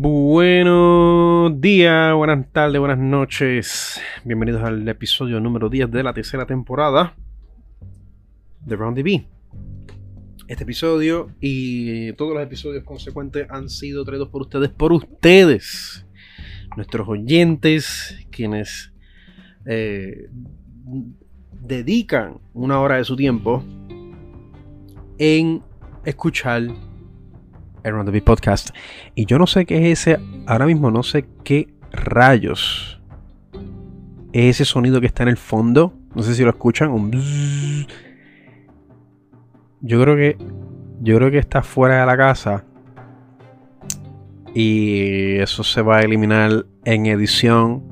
Buenos días, buenas tardes, buenas noches. Bienvenidos al episodio número 10 de la tercera temporada de Round TV. Este episodio y todos los episodios consecuentes han sido traídos por ustedes, por ustedes, nuestros oyentes, quienes eh, dedican una hora de su tiempo en escuchar el Round the Podcast. Y yo no sé qué es ese, ahora mismo no sé qué rayos es ese sonido que está en el fondo. No sé si lo escuchan. Yo creo que yo creo que está fuera de la casa. Y eso se va a eliminar en edición.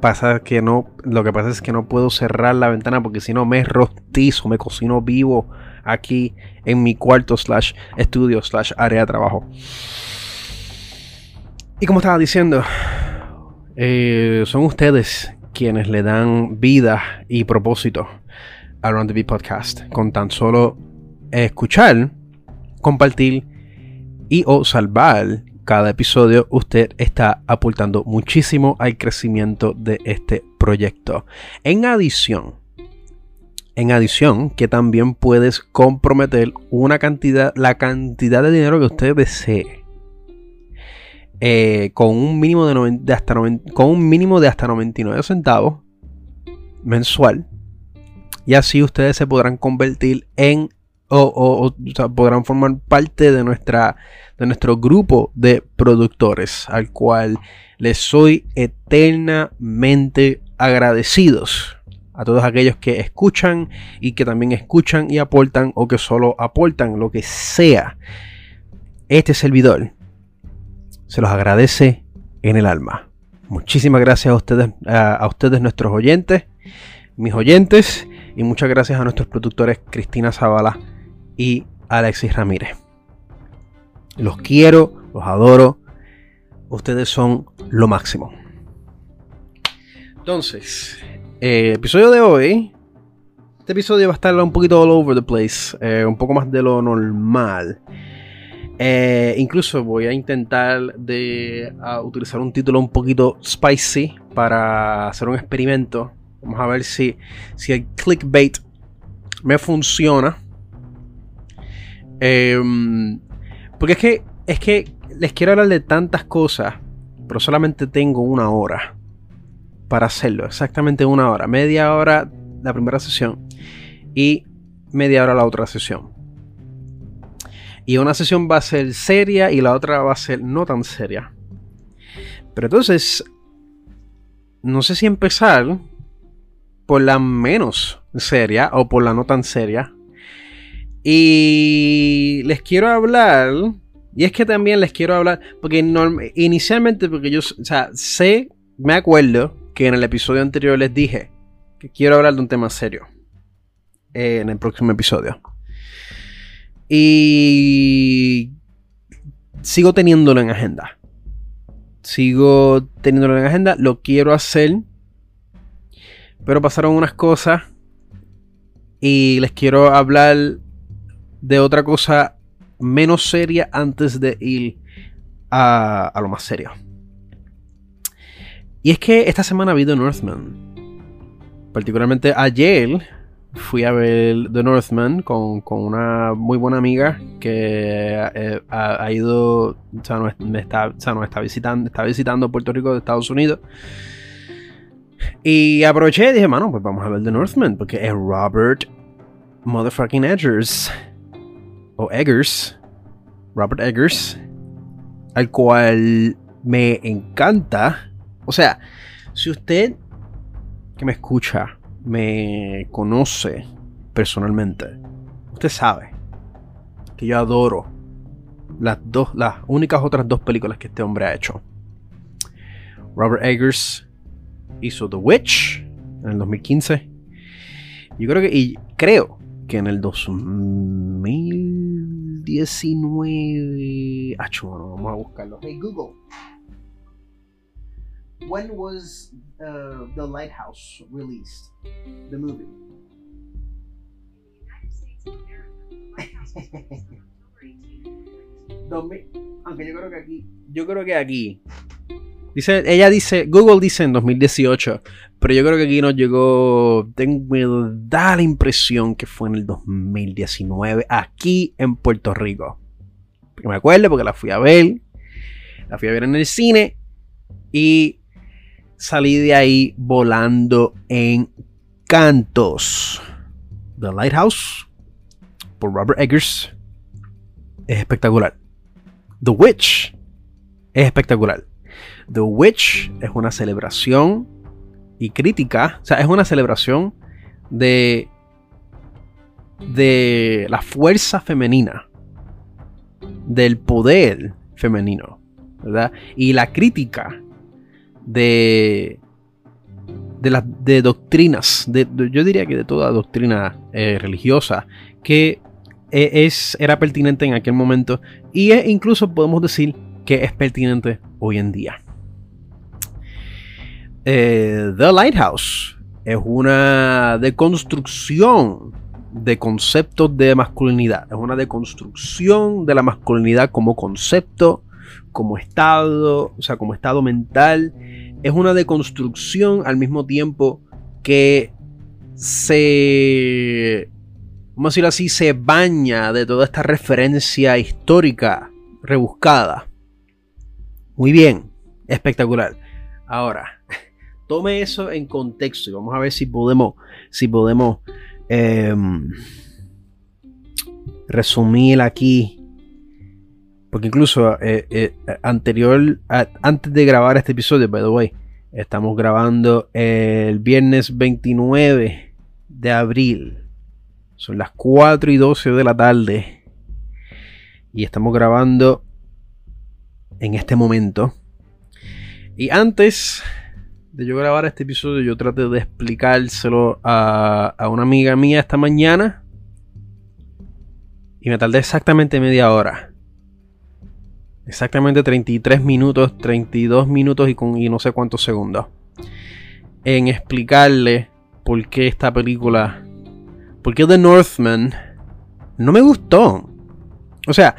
Pasa que no. Lo que pasa es que no puedo cerrar la ventana porque si no me rostizo, me cocino vivo aquí en mi cuarto slash estudio slash área de trabajo. Y como estaba diciendo, eh, son ustedes quienes le dan vida y propósito a Round the Beat Podcast con tan solo escuchar, compartir y o salvar cada episodio, usted está aportando muchísimo al crecimiento de este proyecto. En adición, en adición, que también puedes comprometer una cantidad, la cantidad de dinero que usted desee. Eh, con, un mínimo de, hasta con un mínimo de hasta 99 centavos mensual. Y así ustedes se podrán convertir en o, podrán formar parte de, nuestra, de nuestro grupo de productores, al cual les soy eternamente agradecidos a todos aquellos que escuchan y que también escuchan y aportan o que solo aportan lo que sea. Este servidor se los agradece en el alma. Muchísimas gracias a ustedes, a, ustedes nuestros oyentes, mis oyentes, y muchas gracias a nuestros productores Cristina Zavala y Alexis Ramírez. Los quiero, los adoro. Ustedes son lo máximo. Entonces, eh, episodio de hoy. Este episodio va a estar un poquito all over the place. Eh, un poco más de lo normal. Eh, incluso voy a intentar de utilizar un título un poquito spicy para hacer un experimento. Vamos a ver si, si el clickbait me funciona. Em, porque es que, es que les quiero hablar de tantas cosas, pero solamente tengo una hora para hacerlo. Exactamente una hora. Media hora la primera sesión y media hora la otra sesión. Y una sesión va a ser seria y la otra va a ser no tan seria. Pero entonces, no sé si empezar por la menos seria o por la no tan seria. Y les quiero hablar, y es que también les quiero hablar, porque inicialmente, porque yo, o sea, sé, me acuerdo que en el episodio anterior les dije que quiero hablar de un tema serio eh, en el próximo episodio. Y sigo teniéndolo en agenda. Sigo teniéndolo en agenda, lo quiero hacer. Pero pasaron unas cosas y les quiero hablar de otra cosa menos seria antes de ir a, a lo más serio. Y es que esta semana ha habido Northman. Particularmente ayer fui a ver The Northman con, una muy buena amiga que eh, ha, ido, o sea, no, está, está, visitando, está visitando Puerto Rico de Estados Unidos. Y aproveché y dije, mano, pues vamos a ver The Northman, porque es Robert Motherfucking Eggers. O Eggers. Robert Eggers. Al cual me encanta o sea, si usted que me escucha me conoce personalmente, usted sabe que yo adoro las dos, las únicas otras dos películas que este hombre ha hecho. Robert Eggers hizo The Witch en el 2015. Yo creo que, y creo que en el 2019. Ah, bueno, vamos a buscarlo. Hey Google. When was uh, the Lighthouse released? The movie. In the United States of America, the Lighthouse was released on October 18, I'm Aunque yo creo que aquí. Yo creo que aquí. Dice, ella dice, Google dice en 2018, pero yo creo que aquí nos llegó, tengo, da la impresión que fue en el 2019, aquí en Puerto Rico. Porque me acuerdo porque la fui a ver, la fui a ver en el cine y salí de ahí volando en cantos. The Lighthouse por Robert Eggers es espectacular. The Witch es espectacular. The Witch es una celebración y crítica, o sea, es una celebración de de la fuerza femenina, del poder femenino, ¿verdad? Y la crítica de de, las de doctrinas, de, yo diría que de toda doctrina eh, religiosa que e, es, era pertinente en aquel momento y incluso podemos decir que es pertinente hoy en día. Eh, The Lighthouse es una deconstrucción de conceptos de masculinidad. Es una deconstrucción de la masculinidad como concepto, como estado, o sea, como estado mental. Es una deconstrucción al mismo tiempo que se, vamos a decirlo así, se baña de toda esta referencia histórica rebuscada. Muy bien, espectacular. Ahora, tome eso en contexto y vamos a ver si podemos, si podemos em, resumir aquí. Porque incluso eh, eh, anterior, antes de grabar este episodio, by the way, estamos grabando el viernes 29 de abril. Son las 4 y 12 de la tarde. Y estamos grabando en este momento. Y antes de yo grabar este episodio, yo traté de explicárselo a, una amiga mía esta mañana. Y me tardé exactamente media hora. Exactamente 33 minutos, 32 minutos y, con, y no sé cuántos segundos. En explicarle por qué esta película. Por qué The Northman no me gustó. O sea,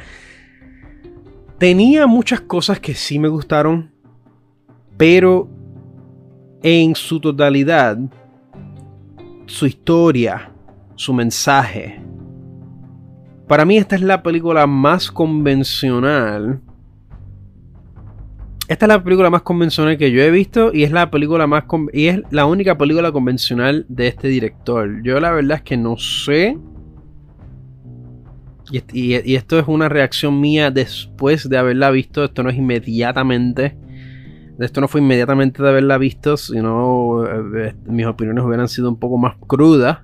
tenía muchas cosas que sí me gustaron. Pero en su totalidad, su historia, su mensaje. Para mí esta es la película más convencional. Esta es la película más convencional que yo he visto y es la película más y es la única película convencional de este director. Yo la verdad es que no sé. Y, esto es una reacción mía después de haberla visto. Esto no es inmediatamente esto no fue inmediatamente de haberla visto, sino eh, eh, mis opiniones hubieran sido un poco más crudas.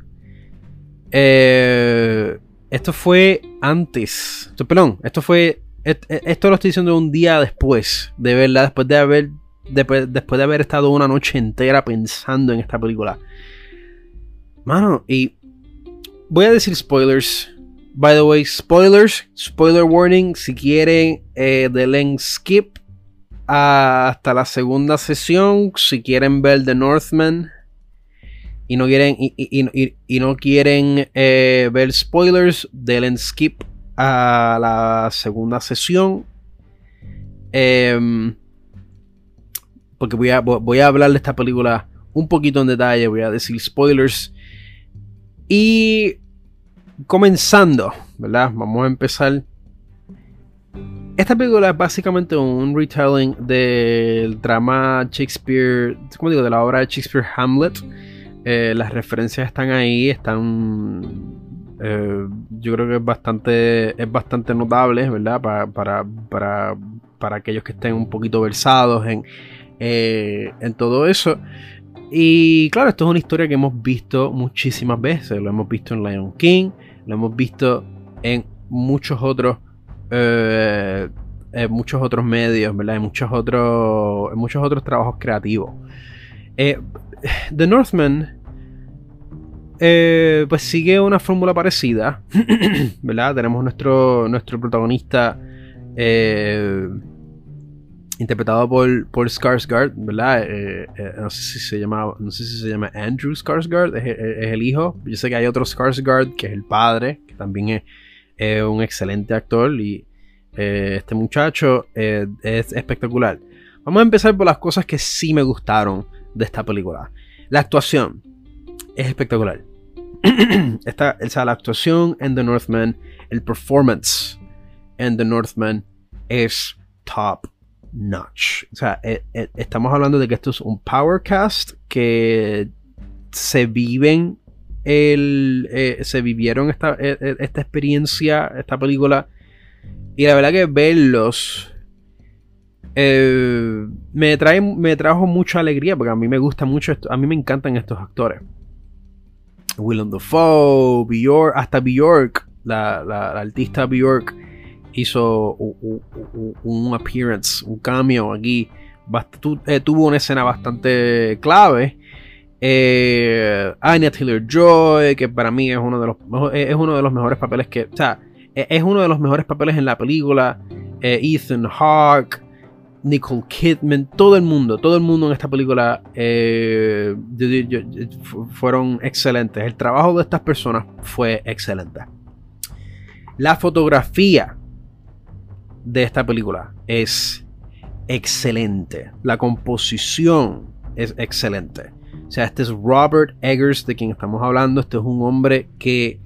Eh, esto fue antes. perdón, esto fue. Esto lo estoy diciendo un día después de verla, después de haber. Después, después de haber estado una noche entera pensando en esta película. Mano, y. Voy a decir spoilers. By the way, spoilers. Spoiler warning. Si quieren, eh, skip hasta la segunda sesión. Si quieren ver The Northman y no quieren, y, no quieren eh, ver spoilers, denle skip a la segunda sesión. Em, porque voy a, voy a hablar de esta película un poquito en detalle, voy a decir spoilers. Y comenzando, ¿verdad? Vamos a empezar esta película es básicamente un retelling del drama Shakespeare, ¿cómo digo? De la obra de Shakespeare Hamlet. Eh, las referencias están ahí, están. Eh, yo creo que es bastante, es bastante notable, ¿verdad? Para, para, aquellos que estén un poquito versados en, eh, en todo eso. Y claro, esto es una historia que hemos visto muchísimas veces. Lo hemos visto en Lion King, lo hemos visto en muchos otros eh, en muchos otros medios, ¿verdad? En muchos otros, muchos otros trabajos creativos. The Northman, eh, pues sigue una fórmula parecida, ¿verdad? Tenemos nuestro, nuestro protagonista interpretado por, por Skarsgård, ¿verdad? no sé si se llama, no sé si se llama Andrew Skarsgård, es, el hijo. Yo sé que hay otro Skarsgård que es el padre, que también es un excelente actor y Eh, este muchacho eh, es espectacular. Vamos a empezar por las cosas que sí me gustaron de esta película. La actuación es espectacular. esta, o la actuación en The Northman, el performance en The Northman es top notch. O sea, eh, estamos hablando de que esto es un power cast que se viven el, se vivieron esta, esta experiencia, esta película y la verdad que verlos eh, me, trae, me trajo mucha alegría porque a mí me gusta mucho, a mí me encantan estos actores. Willem Dafoe, Bjork, hasta Bjork, la, la, artista Bjork hizo un, appearance, un cambio aquí. Eh, tuvo una escena bastante clave. Eh, Anya Taylor Joy, que para mí es uno de los es uno de los mejores papeles que, o sea, e-, es uno de los mejores papeles en la película. Eh, Ethan Hawke, Nicole Kidman, todo el mundo, todo el mundo en esta película eh, fueron excelentes. El trabajo de estas personas fue excelente. La fotografía de esta película es excelente. La composición es excelente. O sea, este es Robert Eggers de quien estamos hablando. Este es un hombre que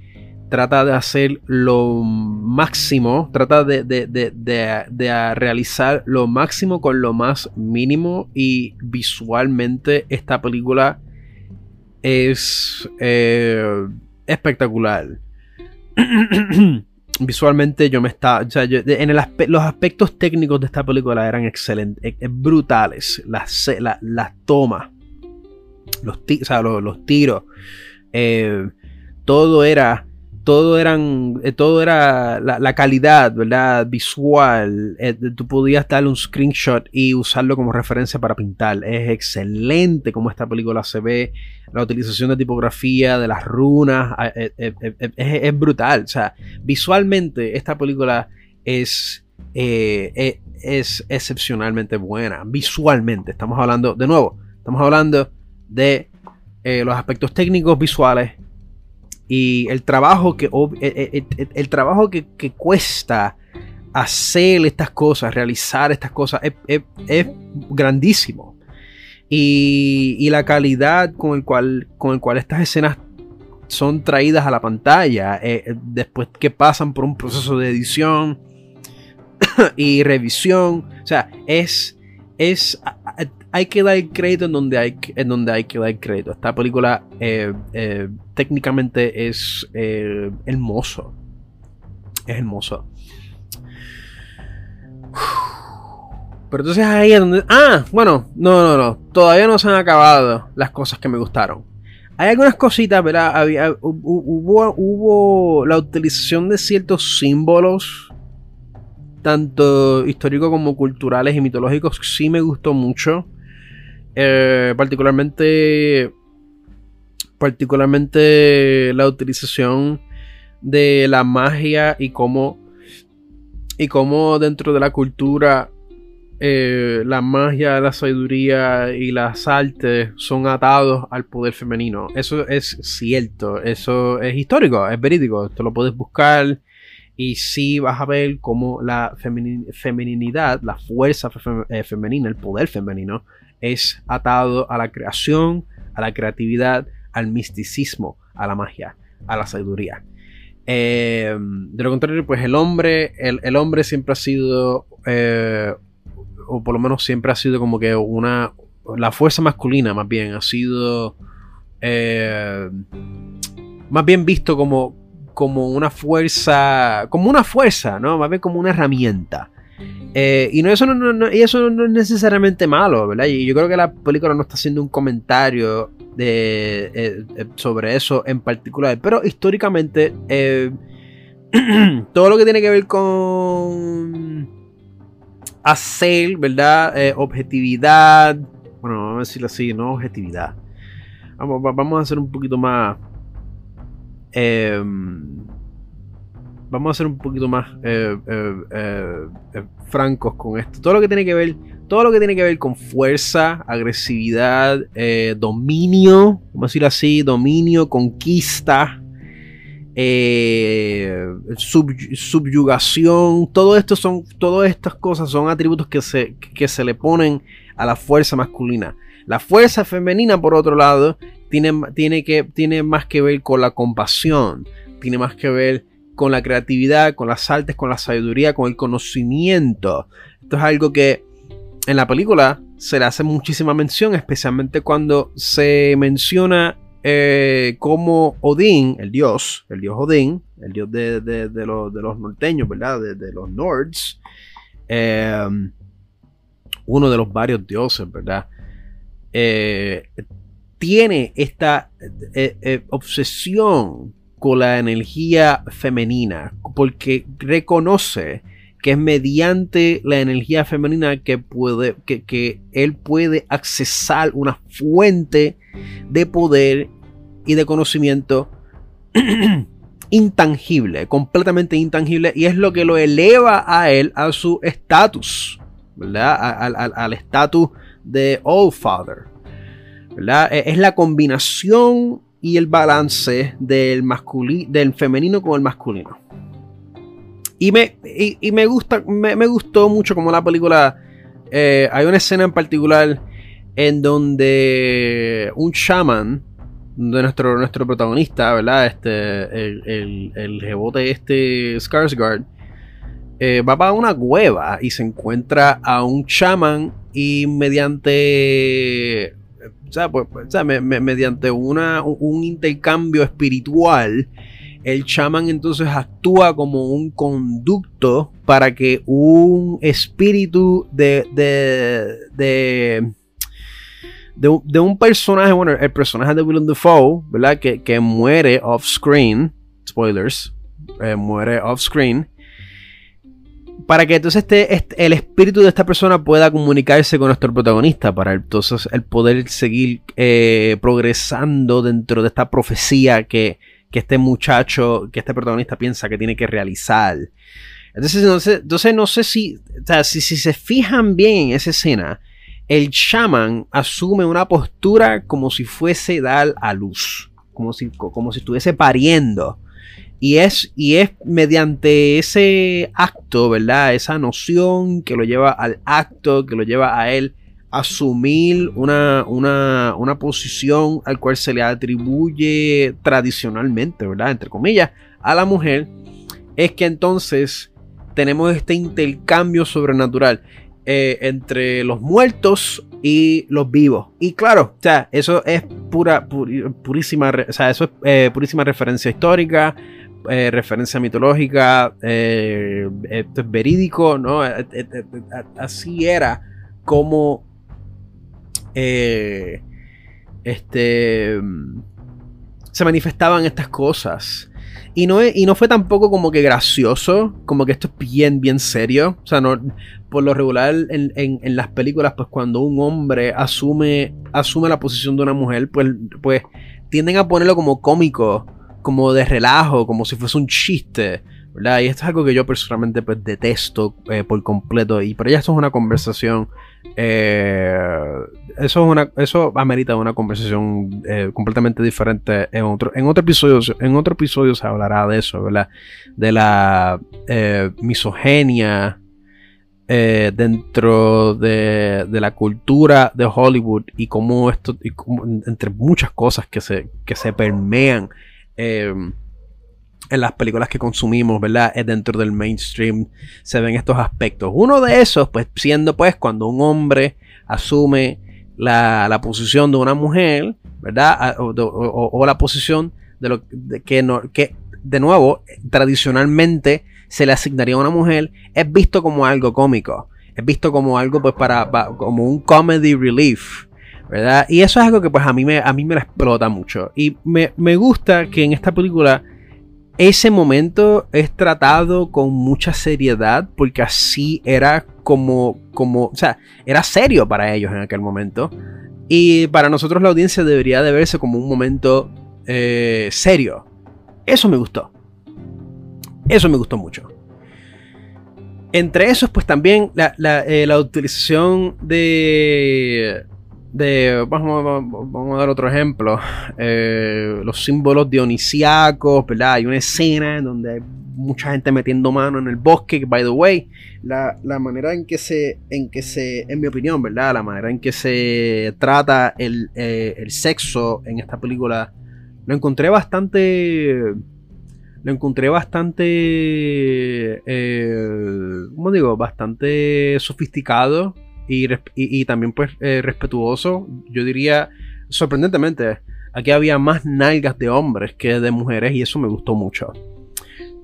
trata de hacer lo máximo, trata de, realizar lo máximo con lo más mínimo y visualmente esta película es eh, espectacular. visualmente yo me está, o sea, en los aspectos técnicos de esta película eran excelentes, brutales, las, las tomas, los, los, tiros, eh, todo era todo eran eh, todo era la, calidad verdad visual eh, tú podías darle un screenshot y usarlo como referencia para pintar. Es excelente como esta película se ve la utilización de tipografía de las runas ah, eh, es, brutal. O sea visualmente esta película es es excepcionalmente buena visualmente. Estamos hablando de nuevo estamos hablando de los aspectos técnicos visuales y el trabajo que, eh, eh, eh, el, trabajo que, cuesta hacer estas cosas, realizar estas cosas, es, grandísimo. Y, la calidad con el, cual, con el cual estas escenas son traídas a la pantalla, después que pasan por un proceso de edición y revisión, o sea, es, es hay que dar crédito en donde hay, en donde hay que dar crédito. Esta película eh, eh, técnicamente es eh, hermoso. Es hermoso. Pero entonces ahí es donde... Ah, bueno, no, no, no. Todavía no se han acabado las cosas que me gustaron. Hay algunas cositas, ¿verdad? Había, hubo, hubo la utilización de ciertos símbolos tanto históricos como culturales y mitológicos, sí me gustó mucho. Eh, particularmente particularmente la utilización de la magia y cómo y cómo dentro de la cultura eh, la magia, la sabiduría y las artes son atados al poder femenino. Eso es cierto, eso es histórico, es verídico, esto lo puedes buscar y sí vas a ver cómo la feminidad, la fuerza eh, femenina, el poder femenino es atado a la creación, a la creatividad, al misticismo, a la magia, a la sabiduría. Eh, de lo contrario, pues el hombre, el, hombre siempre ha sido, eh, o por lo menos siempre ha sido como que una, la fuerza masculina más bien, ha sido eh, más bien visto como, como una fuerza, como una fuerza, ¿no? Más bien como una herramienta. Eh, y, no, eso no, eso no es necesariamente malo, ¿verdad? Y yo creo que la película no está haciendo un comentario de, eh, eh, sobre eso en particular. Pero históricamente, todo lo que tiene que ver con hacer, ¿verdad? objetividad. Bueno, vamos a decirlo así, no objetividad. Vamos, vamos a hacer un poquito más vamos a ser un poquito más eh, eh, eh, francos con esto. Todo lo que tiene que ver, todo lo que tiene que ver con fuerza, agresividad, dominio, vamos a decir así, dominio, conquista, subyugación, todo esto son, todas estas cosas son atributos que se, que se le ponen a la fuerza masculina. La fuerza femenina, por otro lado, tiene, tiene, que, tiene más que ver con la compasión, tiene más que ver con la creatividad, con las artes, con la sabiduría, con el conocimiento. Esto es algo que en la película se le hace muchísima mención, especialmente cuando se menciona eh, como Odín, el dios, el dios Odín, el dios de, los, norteños, ¿verdad? De, los Nords, eh, uno de los varios dioses, ¿verdad? Eh, tiene esta obsesión con la energía femenina, porque reconoce que es mediante la energía femenina que, puede, que, él puede accesar una fuente de poder y de conocimiento intangible, completamente intangible, y es lo que lo eleva a él a su estatus, ¿verdad? Al estatus de All Father, ¿verdad? E, es la combinación y el balance del, del femenino con el masculino. Y me, y, me gusta, me, gustó mucho como la película. Eh, hay una escena en particular en donde un shaman de nuestro, nuestro protagonista, ¿verdad? Este, el, el, rebote este Skarsgård, eh, va para una cueva y se encuentra a un shaman y mediante, o sea, pues, mediante una, un intercambio espiritual, el chamán entonces actúa como un conducto para que un espíritu de, de, de, un personaje, bueno, el personaje de Willem Dafoe, ¿verdad? Que, que muere off screen, spoilers, eh, muere off screen, para que entonces este, el espíritu de esta persona pueda comunicarse con nuestro protagonista, para entonces el poder seguir eh, progresando dentro de esta profecía que este muchacho, que este protagonista piensa que tiene que realizar. Entonces, entonces no sé si, si se fijan bien en esa escena, el shaman asume una postura como si fuese dar a luz, como si, como si estuviese pariendo. Y es, y es mediante ese acto, ¿verdad? Esa noción que lo lleva al acto, que lo lleva a él asumir una, una, posición al cual se le atribuye tradicionalmente, ¿verdad? Entre comillas, a la mujer, es que entonces tenemos este intercambio sobrenatural eh, entre los muertos y los vivos. Y claro, o sea, eso es pura, o sea, eso es eh, purísima referencia histórica, eh, referencia mitológica, esto es verídico, ¿no? Así era como eh, este, se manifestaban estas cosas. Y no, y no fue tampoco como que gracioso, como que esto es bien, bien serio. O sea, no, por lo regular en, las películas, pues cuando un hombre asume, asume la posición de una mujer, pues, pues tienden a ponerlo como cómico, como de relajo, como si fuese un chiste. ¿verdad? Y esto es algo que yo personalmente pues detesto eh, por completo. Y para ella esto es una conversación. Eh, eso es una. Eso amerita una conversación eh, completamente diferente en otro. En otro episodio. En otro episodio se hablará de eso, ¿verdad? De la misogenia. dentro de, la cultura de Hollywood y cómo esto, y entre muchas cosas que se, que se permean en las películas que consumimos, ¿verdad? Dentro del mainstream se ven estos aspectos. Uno de esos, pues, siendo pues cuando un hombre asume la, posición de una mujer, ¿verdad? O, la posición de lo que, no, que, de nuevo, tradicionalmente se le asignaría a una mujer, es visto como algo cómico. Es visto como algo, pues, para, como un comedy relief. ¿Verdad? Y eso es algo que pues a mí me, a mí me la explota mucho. Y me, me gusta que en esta película ese momento es tratado con mucha seriedad porque así era como, como, o sea, era serio para ellos en aquel momento. Y para nosotros la audiencia debería de verse como un momento eh, serio. Eso me gustó. Eso me gustó mucho. Entre esos, pues también la, la, eh, utilización de, de vamos, vamos- vamos a dar otro ejemplo. Eh, los símbolos dionisíacos verdad hay una escena en donde hay mucha gente metiendo mano en el bosque que, by the way la, la manera en que se en que se en mi opinión verdad la manera en que se trata el, eh, el sexo en esta película lo encontré bastante lo encontré bastante eh, ¿cómo digo? bastante sofisticado y, también pues eh, respetuoso. Yo diría, sorprendentemente, aquí había más nalgas de hombres que de mujeres y eso me gustó mucho.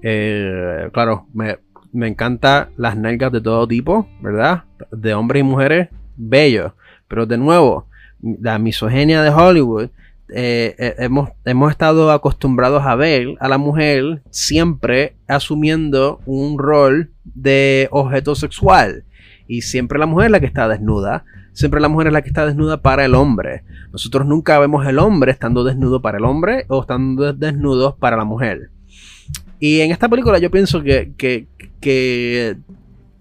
Eh, claro, me, me encantan las nalgas de todo tipo, ¿verdad? De hombres y mujeres, bello. Pero de nuevo, la misoginia de Hollywood, eh, eh, hemos, hemos estado acostumbrados a ver a la mujer siempre asumiendo un rol de objeto sexual. Y siempre la mujer es la que está desnuda. Siempre la mujer es la que está desnuda para el hombre. Nosotros nunca vemos el hombre estando desnudo para el hombre o estando desnudo para la mujer. Y en esta película yo pienso que, que,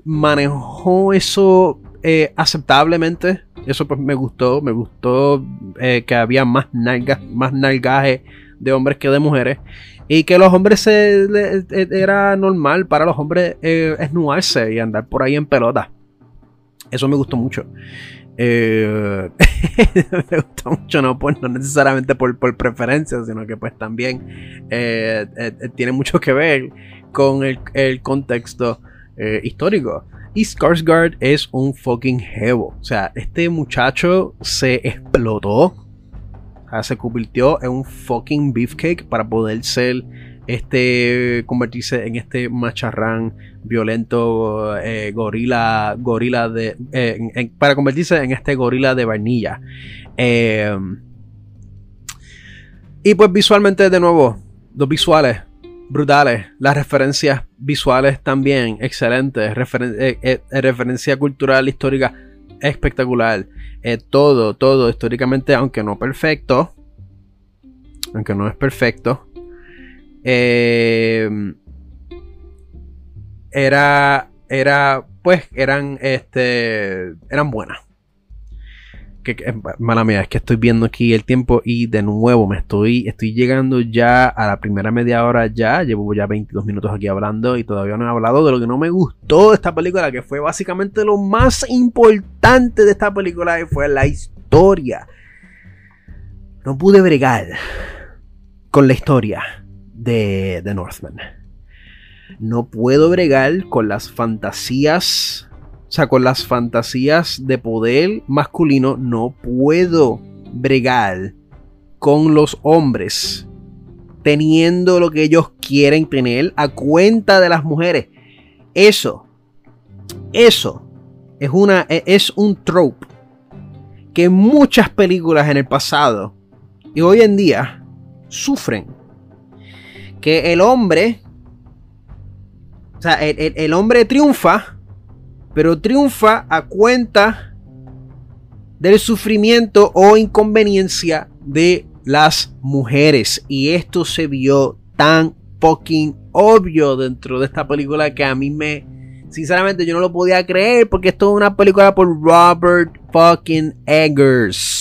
manejó eso eh, aceptablemente. Eso pues me gustó. Me gustó eh, que había más nalgas, más nalgaje de hombres que de mujeres. Y que los hombres se, le- e- era normal para los hombres eh, esnudarse y andar por ahí en pelota. Eso me gustó mucho. Eh, me gustó mucho, no, por- no necesariamente por, por preferencia, sino que pues también eh, eh, tiene mucho que ver con el, el contexto histórico. Y Skarsgård es un fucking jevo. O sea, este muchacho se explotó. O sea, se convirtió en un fucking beefcake para poder ser este convertirse en este macharrán violento eh, gorila gorila de eh, para convertirse en este gorila de vainilla. Eh, y pues visualmente de nuevo los visuales brutales las referencias visuales también excelentes eh, referencia cultural histórica espectacular. Todo todo históricamente aunque no perfecto aunque no es perfecto eh, era era pues eran este eran buenas. Mala mía es que estoy viendo aquí el tiempo y de nuevo me estoy estoy llegando ya a la primera media hora ya. Llevo ya 22 minutos aquí hablando y todavía no he hablado de lo que no me gustó de esta película que fue básicamente lo más importante de esta película y fue la historia. No pude bregar con la historia de The Northman. No puedo bregar con las fantasías, o sea, con las fantasías de poder masculino. No puedo bregar con los hombres teniendo lo que ellos quieren tener a cuenta de las mujeres. Eso, eso es una e- es un trope que muchas películas en el pasado y hoy en día sufren que el hombre, o sea, el, el- hombre triunfa, pero triunfa a cuenta del sufrimiento o inconveniencia de las mujeres. Y esto se vio tan fucking obvio dentro de esta película que a mí me, sinceramente, yo no lo podía creer porque esto es una película por Robert fucking Eggers.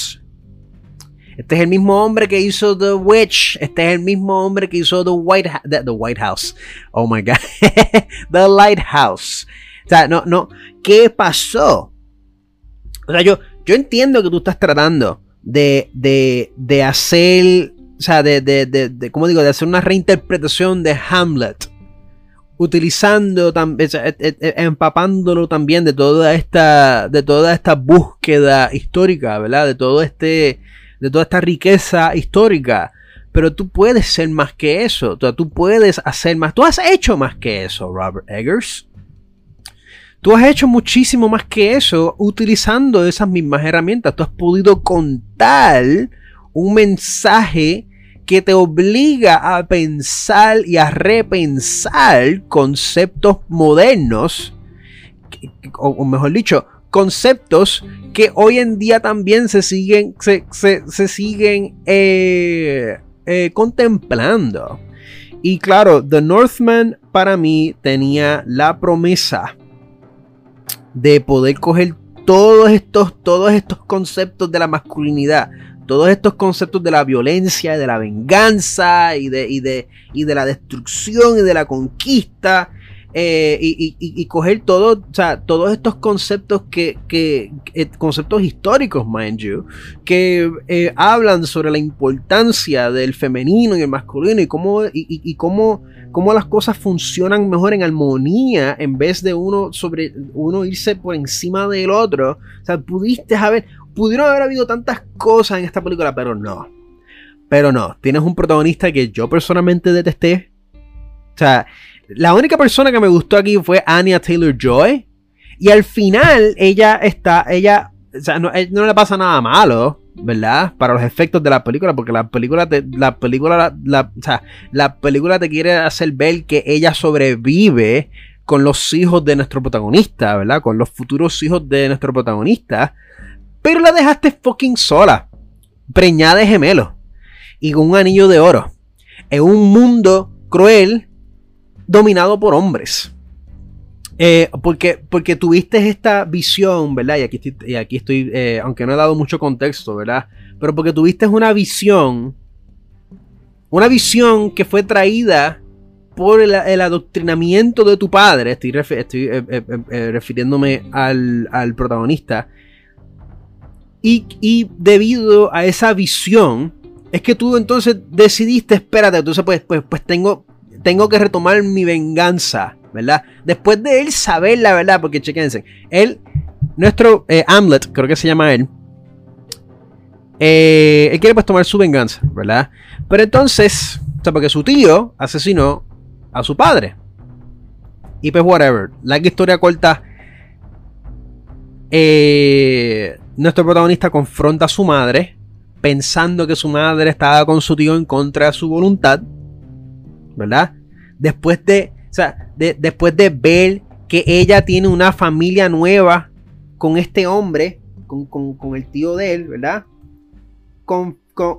Este es el mismo hombre que hizo The Witch. Este es el mismo hombre que hizo The White, the White House. Oh my God. the Lighthouse. O sea, no, no. ¿Qué pasó? O sea, yo, yo entiendo que tú estás tratando de, de, de hacer. O sea, de, de, de, de- ¿cómo digo? De hacer una reinterpretación de Hamlet. Utilizando también, empapándolo también de toda esta, de toda esta búsqueda histórica, ¿verdad? De todo este, de toda esta riqueza histórica. Pero tú puedes ser más que eso. Tú puedes hacer más. Tú has hecho más que eso, Robert Eggers. Tú has hecho muchísimo más que eso utilizando esas mismas herramientas. Tú has podido contar un mensaje que te obliga a pensar y a repensar conceptos modernos, o mejor dicho, conceptos que hoy en día también se siguen, se, se- siguen eh, eh, contemplando. Y claro, The Northman para mí tenía la promesa de poder coger todos estos, todos estos conceptos de la masculinidad, todos estos conceptos de la violencia, de la venganza y de, y de, y de la destrucción y de la conquista. Eh, y, coger todo, o sea, todos estos conceptos que, eh, conceptos históricos, mind you, que eh, hablan sobre la importancia del femenino y el masculino y cómo, y, cómo, cómo las cosas funcionan mejor en armonía en vez de uno sobre uno irse por encima del otro. O sea, pudiste haber, pudieron haber habido tantas cosas en esta película, pero no. Pero no, tienes un protagonista que yo personalmente detesté. O sea, la única persona que me gustó aquí fue Anya Taylor Joy. Y al final, ella está, ella, o sea, no, le pasa nada malo, ¿verdad? Para los efectos de la película, porque la película, te, la película, la, o sea, la película te quiere hacer ver que ella sobrevive con los hijos de nuestro protagonista, ¿verdad? Con los futuros hijos de nuestro protagonista. Pero la dejaste fucking sola, preñada de gemelos y con un anillo de oro. En un mundo cruel dominado por hombres. Eh, porque, porque tuviste esta visión, ¿verdad? Y aquí estoy, y aquí estoy eh, aunque no he dado mucho contexto, ¿verdad? Pero porque tuviste una visión, una visión que fue traída por el, adoctrinamiento de tu padre, estoy, eh, refiriéndome al, al protagonista, y, y, debido a esa visión, es que tú entonces decidiste, espérate, entonces pues, pues, pues tengo, tengo que retomar mi venganza, ¿verdad? Después de él saber la verdad, porque chequense, él, nuestro eh, Hamlet, creo que se llama él, eh, él quiere pues tomar su venganza, ¿verdad? Pero entonces, o sea, porque su tío asesinó a su padre. Y pues whatever, la historia corta, eh, nuestro protagonista confronta a su madre, pensando que su madre estaba con su tío en contra de su voluntad. ¿verdad? Después de, o sea, después de ver que ella tiene una familia nueva con este hombre, con, el tío de él, ¿verdad?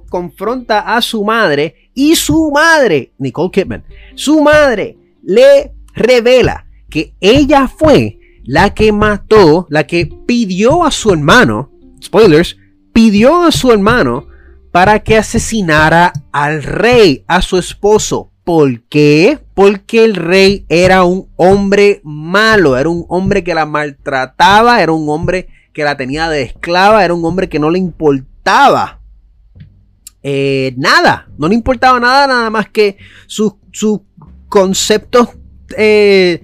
confronta a su madre y su madre, Nicole Kidman, su madre le revela que ella fue la que mató, la que pidió a su hermano, spoilers, pidió a su hermano para que asesinara al rey, a su esposo. ¿Por qué? Porque el rey era un hombre malo, era un hombre que la maltrataba, era un hombre que la tenía de esclava, era un hombre que no le importaba eh, nada, no le importaba nada, nada más que sus, conceptos. Eh,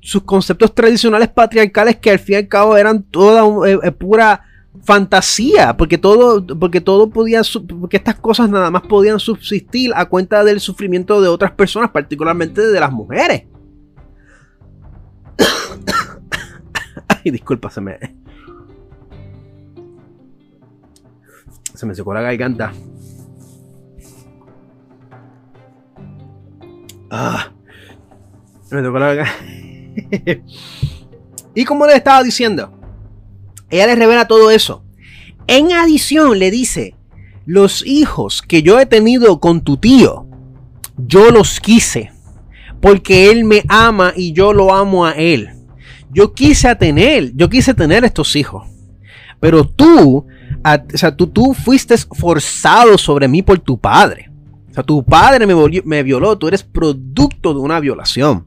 sus conceptos tradicionales patriarcales que al fin y al cabo eran toda eh, pura fantasía, porque todo, porque todo podía, porque estas cosas nada más podían subsistir a cuenta del sufrimiento de otras personas, particularmente de las mujeres. Ay, disculpa, se me. Se me secó la garganta. Ah. Me tocó la garganta. y como les estaba diciendo, ella le revela todo eso. En adición le dice, los hijos que yo he tenido con tu tío, yo los quise, porque él me ama y yo lo amo a él. Yo quise tener, yo quise tener estos hijos. Pero tú, o sea, tú, tú fuiste forzado sobre mí por tu padre. O sea, tu padre me, me violó, tú eres producto de una violación.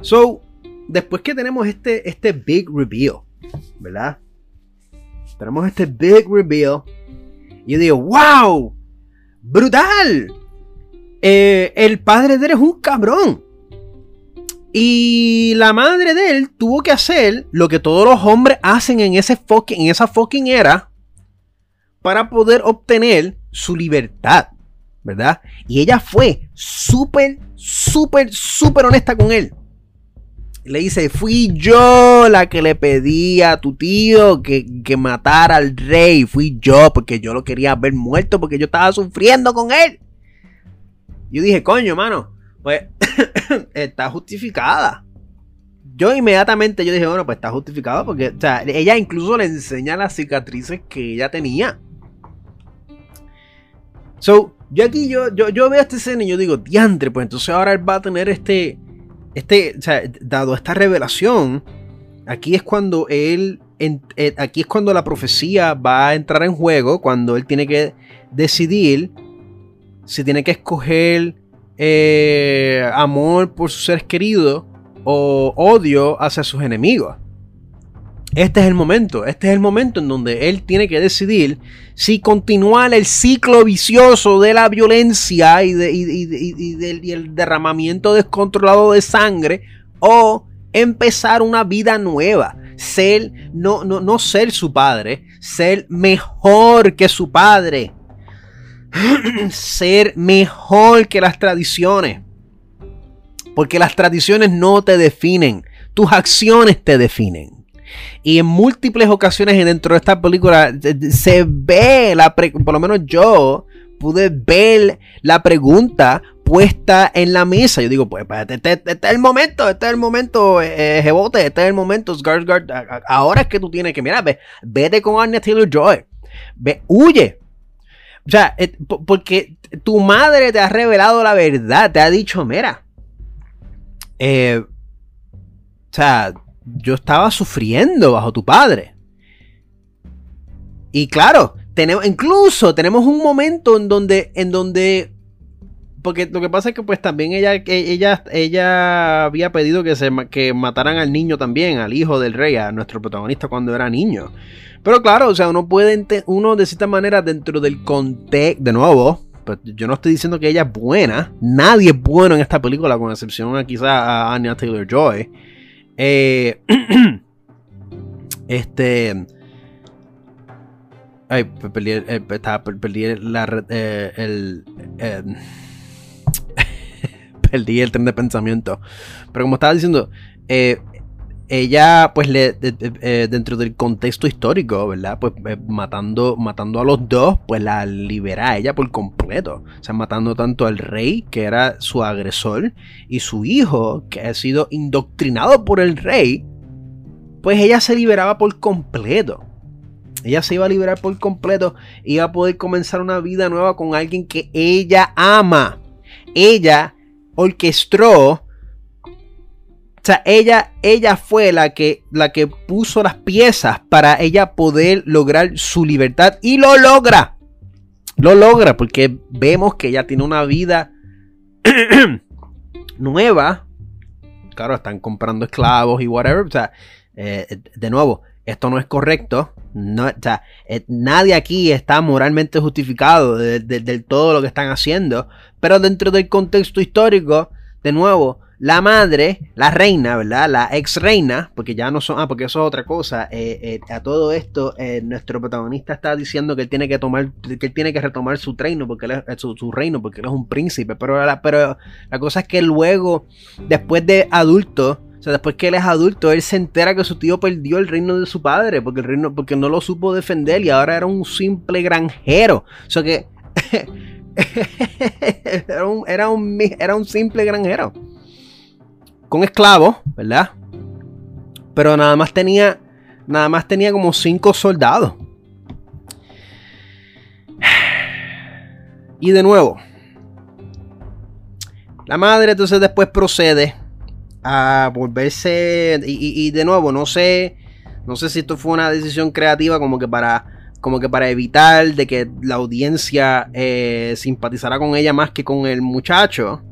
So, después que tenemos este, este big reveal, ¿verdad? Tenemos este big reveal. Y yo digo, wow, brutal. Eh, el padre de él es un cabrón. Y la madre de él tuvo que hacer lo que todos los hombres hacen en, ese fucking, en esa fucking era para poder obtener su libertad, ¿verdad? Y ella fue súper, súper, súper honesta con él le dice, fui yo la que le pedí a tu tío que, matara al rey. Fui yo porque yo lo quería ver muerto porque yo estaba sufriendo con él. Yo dije, coño, mano, pues está justificada. Yo inmediatamente yo dije, bueno, pues está justificada porque, o sea, ella incluso le enseña las cicatrices que ella tenía. So, yo aquí, yo, yo, yo veo esta escena y yo digo, diantre, pues entonces ahora él va a tener este este, dado esta revelación, aquí es cuando él, eh, aquí es cuando la profecía va a entrar en juego, cuando él tiene que decidir si tiene que escoger eh, amor por sus seres queridos o odio hacia sus enemigos. Este es el momento, este es el momento en donde él tiene que decidir si continuar el ciclo vicioso de la violencia y, del, derramamiento descontrolado de sangre o empezar una vida nueva. Ser, no, no, no ser su padre, ser mejor que su padre. ser mejor que las tradiciones. Porque las tradiciones no te definen, tus acciones te definen. Y en múltiples ocasiones dentro de esta película se ve, la por lo menos yo pude ver la pregunta puesta en la mesa. Yo digo, pues, pues este, este, este, es el momento, este es el momento, eh, Jebote, este es el momento, Skarsgård. Ahora es que tú tienes que, mira, ve, vete con Anya Taylor Joy. Ve, huye. O sea, eh, porque tu madre te ha revelado la verdad, te ha dicho, mira, eh, o sea, yo estaba sufriendo bajo tu padre. Y claro, tenemos, incluso tenemos un momento en donde, en donde, porque lo que pasa es que pues también ella, ella, ella había pedido que se que mataran al niño también, al hijo del rey, a nuestro protagonista cuando era niño. Pero claro, o sea, uno puede, uno de cierta manera dentro del contexto, de nuevo, pues yo no estoy diciendo que ella es buena, nadie es bueno en esta película, con excepción a quizá a Anya Taylor Joy. Eh, este. Ay, perdí, el, perdí eh, el, eh, perdí el tren de pensamiento. Pero como estaba diciendo, eh, ella, pues, eh, dentro del contexto histórico, ¿verdad? Pues eh, matando, matando a los dos, pues la libera a ella por completo. O sea, matando tanto al rey, que era su agresor, y su hijo, que ha sido indoctrinado por el rey, pues ella se liberaba por completo. Ella se iba a liberar por completo iba a poder comenzar una vida nueva con alguien que ella ama. Ella orquestó o sea, ella, ella fue la que, la que puso las piezas para ella poder lograr su libertad y lo logra. Lo logra porque vemos que ella tiene una vida nueva. Claro, están comprando esclavos y whatever. O sea, eh, de nuevo, esto no es correcto. No, o sea, eh, nadie aquí está moralmente justificado de, todo lo que están haciendo. Pero dentro del contexto histórico, de nuevo, la madre, la reina, ¿verdad? La ex reina, porque ya no son, ah, porque eso es otra cosa. Eh, eh, a todo esto, eh, nuestro protagonista está diciendo que él tiene que tomar, que él tiene que retomar su reino, porque él es, su, reino, porque él es un príncipe. Pero la, pero la cosa es que luego, después de adulto, o sea, después que él es adulto, él se entera que su tío perdió el reino de su padre, porque el reino, porque no lo supo defender y ahora era un simple granjero. O sea que era, un, era, un, era un simple granjero con esclavos, ¿verdad? Pero nada más tenía, nada más tenía como cinco soldados. Y de nuevo, la madre entonces después procede a volverse y, de nuevo no sé, no sé si esto fue una decisión creativa como que para como que para evitar de que la audiencia eh, simpatizara con ella más que con el muchacho.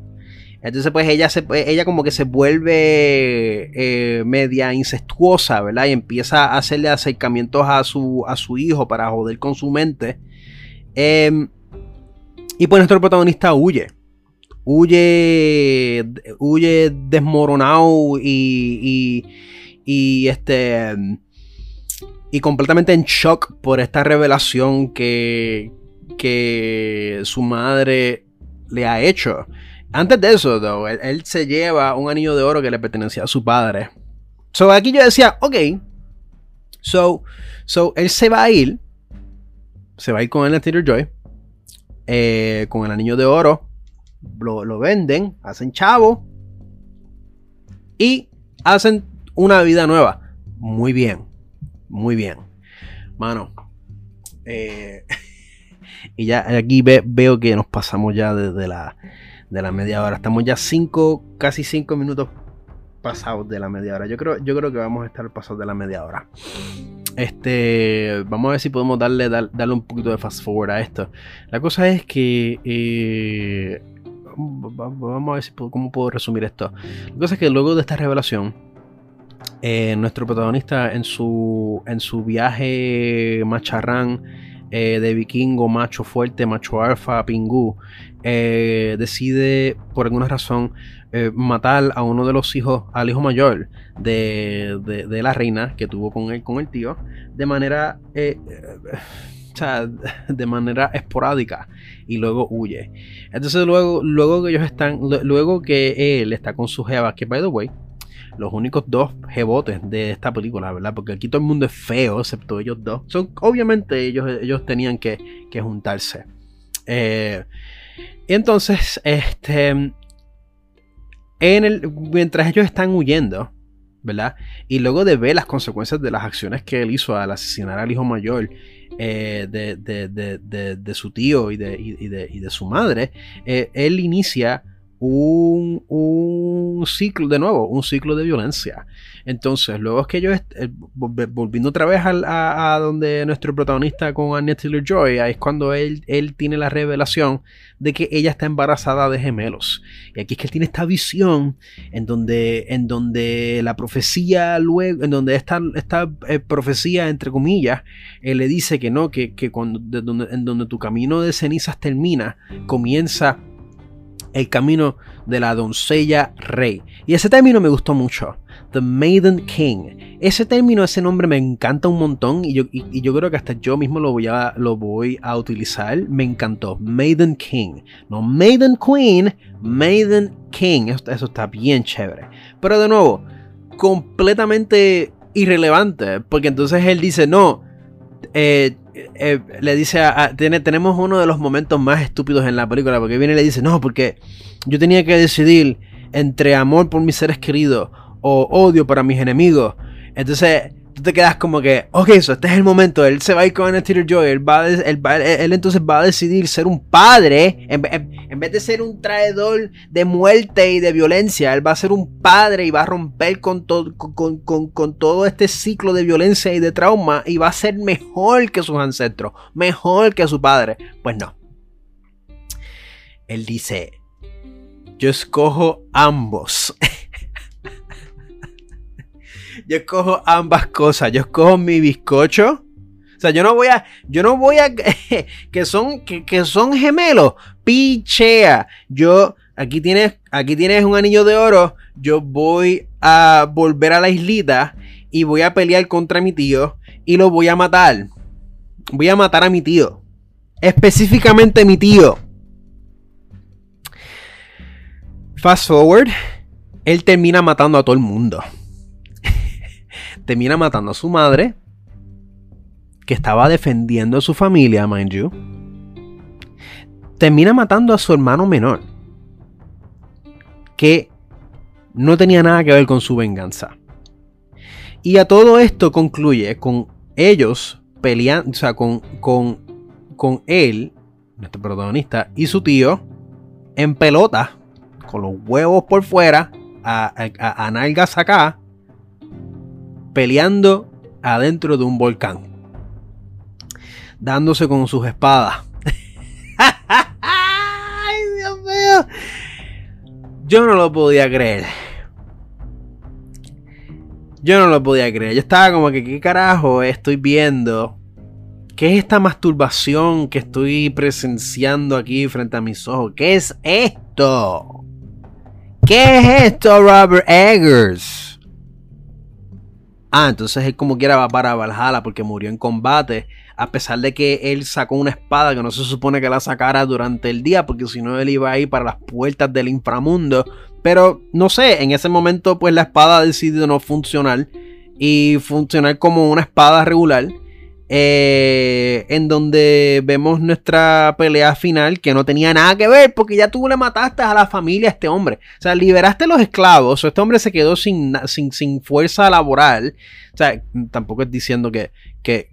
Entonces, pues ella, se, ella como que se vuelve eh, media incestuosa, ¿verdad? Y empieza a hacerle acercamientos a su, a su hijo para joder con su mente. Em, y pues nuestro protagonista huye. Huye, huye desmoronado y, y, y este y completamente en shock por esta revelación que, que su madre le ha hecho. Antes de eso, él, se lleva un anillo de oro que le pertenecía a su padre. So, aquí yo decía, ok. So, so él se va a ir. Se va a ir con el Theater Joy. Eh, con el anillo de oro. Lo, lo venden. Hacen chavo. Y hacen una vida nueva. Muy bien. Muy bien. Mano. Eh, y ya aquí veo que nos pasamos ya desde la de la media hora. Estamos ya cinco, casi cinco minutos pasados de la media hora. Yo creo, yo creo que vamos a estar pasados de la media hora. Este, vamos a ver si podemos darle, darle un poquito de fast forward a esto. La cosa es que eh, vamos a ver si cómo puedo resumir esto. La cosa es que luego de esta revelación, eh, nuestro protagonista en su, en su viaje macharrán eh, de vikingo, macho fuerte, macho alfa, pingú, decide por alguna razón eh, matar a uno de los hijos, al hijo mayor de, la reina que tuvo con él, con el tío, de manera, eh, eh, de manera esporádica y luego huye. Entonces luego, luego que ellos están, luego que él está con su jeva, que by the way, los únicos dos jebotes de esta película, ¿verdad? Porque aquí todo el mundo es feo, excepto ellos dos. Son, obviamente ellos, ellos tenían que, que juntarse. Entonces, este, mientras ellos están huyendo, ¿verdad? Y luego de ver las consecuencias de las acciones que él hizo al asesinar al hijo mayor eh, de, su tío y de, de su madre, eh, él inicia un, ciclo, de nuevo, un ciclo de violencia. Entonces, luego es que ellos, eh, volviendo otra vez a, donde nuestro protagonista con Annette Taylor Joy, es cuando él, él tiene la revelación de que ella está embarazada de gemelos. Y aquí es que él tiene esta visión en donde, en donde la profecía, luego, en donde esta, esta eh, profecía, entre comillas, eh, le dice que no, que, cuando, en donde tu camino de cenizas termina, comienza el camino de la doncella rey. Y ese término me gustó mucho. The Maiden King. Ese término, ese nombre me encanta un montón y yo, yo creo que hasta yo mismo lo voy, a, lo voy a utilizar. Me encantó. Maiden King. No Maiden Queen, Maiden King. Eso, eso está bien chévere. Pero de nuevo, completamente irrelevante. Porque entonces él dice, no, eh, eh, le dice a, tenemos uno de los momentos más estúpidos en la película porque viene y le dice no porque yo tenía que decidir entre amor por mis seres queridos o odio para mis enemigos entonces tú te quedas como que, ok, eso, este es el momento, él se va a ir con Anastasia Joy, él, va él, entonces va a decidir ser un padre, en, vez de ser un traidor de muerte y de violencia, él va a ser un padre y va a romper con, con, con todo este ciclo de violencia y de trauma y va a ser mejor que sus ancestros, mejor que su padre. Pues no. Él dice, yo escojo ambos. yo escojo ambas cosas. Yo escojo mi bizcocho. O sea, yo no voy a. Yo no voy a. que son. Que, son gemelos. Pichea. Yo. Aquí tienes. Aquí tienes un anillo de oro. Yo voy a volver a la islita. Y voy a pelear contra mi tío. Y lo voy a matar. Voy a matar a mi tío. Específicamente mi tío. Fast forward. Él termina matando a todo el mundo termina matando a su madre, que estaba defendiendo a su familia, mind you. Termina matando a su hermano menor, que no tenía nada que ver con su venganza. Y a todo esto concluye con ellos peleando, o sea, con, con, con él, nuestro protagonista, y su tío en pelota, con los huevos por fuera, a, a, a nalgas acá, peleando adentro de un volcán, dándose con sus espadas. ¡Ay, Dios mío! Yo no lo podía creer. Yo no lo podía creer. Yo estaba como que, ¿qué carajo estoy viendo? ¿Qué es esta masturbación que estoy presenciando aquí frente a mis ojos? ¿Qué es esto? ¿Qué es esto, Robert Eggers? Ah, entonces él como quiera va para Valhalla porque murió en combate. A pesar de que él sacó una espada que no se supone que la sacara durante el día, porque si no él iba a ir para las puertas del inframundo. Pero no sé, en ese momento pues la espada ha decidido no funcionar y funcionar como una espada regular. Eh, en donde vemos nuestra pelea final que no tenía nada que ver porque ya tú le mataste a la familia a este hombre. O sea, liberaste a los esclavos, este hombre se quedó sin, sin, fuerza laboral. O sea, tampoco es diciendo que, que,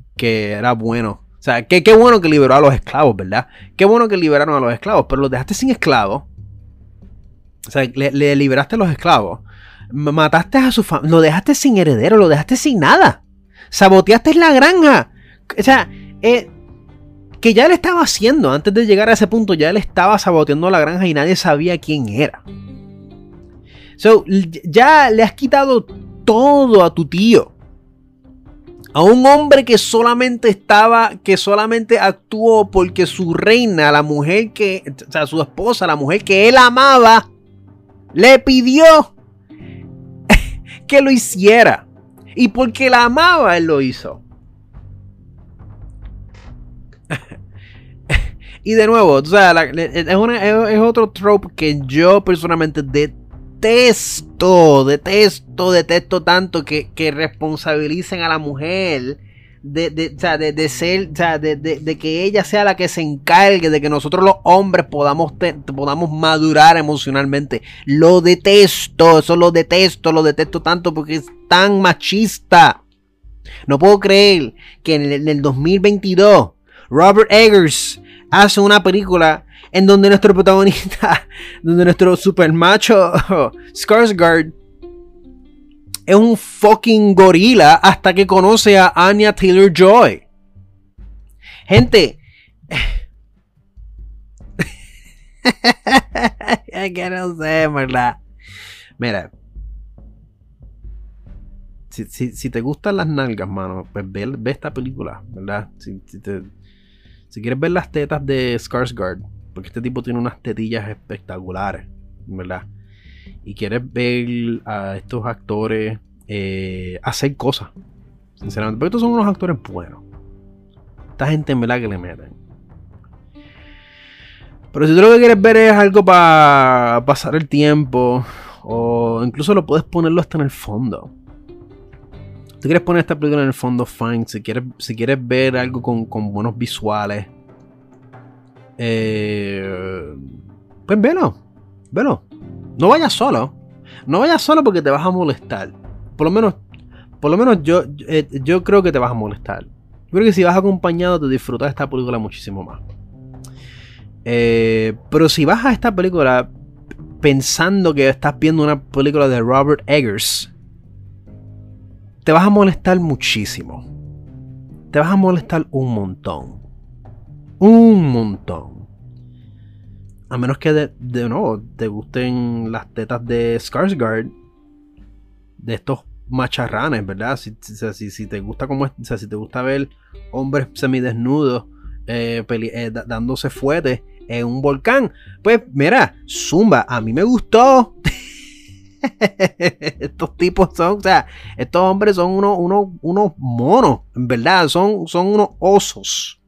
era bueno. O sea, qué bueno que liberó a los esclavos, ¿verdad? Qué bueno que liberaron a los esclavos, pero los dejaste sin esclavos. O sea, le, le liberaste a los esclavos mataste a su familia, lo dejaste sin heredero, lo dejaste sin nada. Saboteaste la granja. O sea, eh, que ya él estaba haciendo antes de llegar a ese punto, ya él estaba saboteando la granja y nadie sabía quién era. So, ya le has quitado todo a tu tío. A un hombre que solamente estaba, que solamente actuó porque su reina, la mujer que, o sea, su esposa, la mujer que él amaba, le pidió que lo hiciera. Y porque la amaba, él lo hizo. Y de nuevo, es, otro trope que yo personalmente detesto, detesto, detesto tanto que, que responsabilicen a la mujer de, de, de, ser, o de, que ella sea la que se encargue de que nosotros los hombres podamos, podamos madurar emocionalmente. Lo detesto, eso lo detesto, lo detesto tanto porque es tan machista. No puedo creer que en el, 2022 Robert Eggers hace una película en donde nuestro protagonista, donde nuestro super macho Skarsgård es un fucking gorila hasta que conoce a Anya Taylor Joy. Gente. que no sé, ¿verdad? Mira. Si, te gustan las nalgas, mano, pues ve, esta película, ¿verdad? Si, si, quieres ver las tetas de Skarsgård, porque este tipo tiene unas tetillas espectaculares, ¿verdad? y quieres ver a estos actores eh, hacer cosas. Sinceramente, porque estos son unos actores buenos. Esta gente en verdad que le meten. Pero si tú lo que quieres ver es algo para pasar el tiempo, o incluso lo puedes ponerlo hasta en el fondo. Si quieres poner esta película en el fondo, fine. Si quieres, si quieres ver algo con, con buenos visuales, eh, pues velo. Velo. No vayas solo. No vayas solo porque te vas a molestar. Por lo menos, por lo menos yo, eh, yo creo que te vas a molestar. Yo creo que si vas acompañado te disfrutas esta película muchísimo más. Eh, pero si vas a esta película pensando que estás viendo una película de Robert Eggers, te vas a molestar muchísimo. Te vas a molestar un montón. Un montón. A menos que de, nuevo te gusten las tetas de Skarsgård. De estos macharranes, ¿verdad? Si, si, te gusta como o si te gusta ver hombres semidesnudos eh, eh, dándose fuete en un volcán, pues mira, Zumba, a mí me gustó. estos tipos son, o sea, estos hombres son unos, unos, unos monos, en verdad, son, son unos osos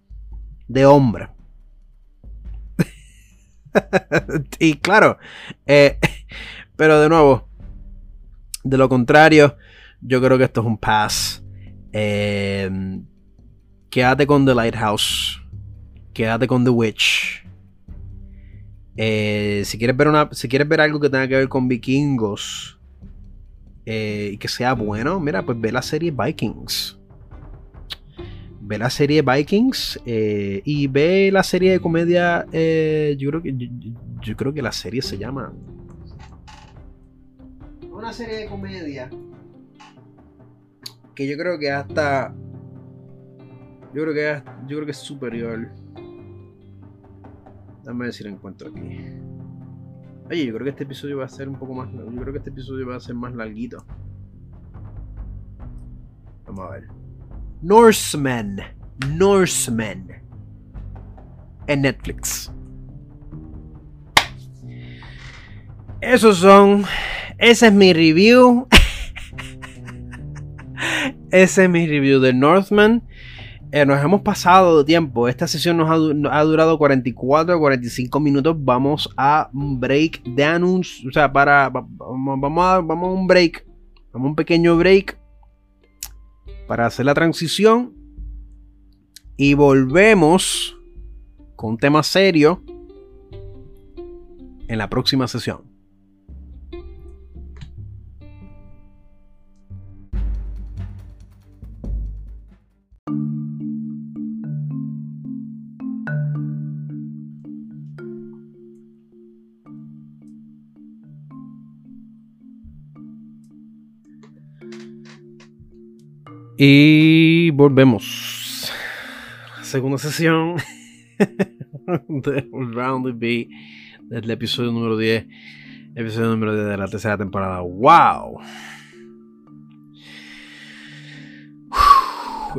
de hombre. y claro, eh, pero de nuevo, de lo contrario, yo creo que esto es un pass. Eh, quédate con The Lighthouse. Quédate con The Witch. Eh, si, quieres ver una, si quieres ver algo que tenga que ver con vikingos y que sea bueno, mira, pues ve la serie Vikings ve la serie Vikings eh, y ve la serie de comedia. Eh, yo creo que yo, creo que la serie se llama. Una serie de comedia que yo creo que hasta yo creo que yo creo que es superior. Dame lo encuentro aquí. Oye, yo creo que este episodio va a ser un poco más. Yo creo que este episodio va a ser más larguito. Vamos a ver. Norsemen. Norsemen. En Netflix. Esos son. Ese es mi review. Ese es mi review de Northman. Eh, nos hemos pasado de tiempo. Esta sesión nos ha, durado 44 o 45 minutos. Vamos a un break de anuncios. O sea, para. Vamos a, vamos a un break. Vamos a un pequeño break para hacer la transición y volvemos con un tema serio en la próxima sesión. Y volvemos. Segunda sesión de Round Beat del episodio número 10. Episodio número 10 de la tercera temporada. ¡Wow!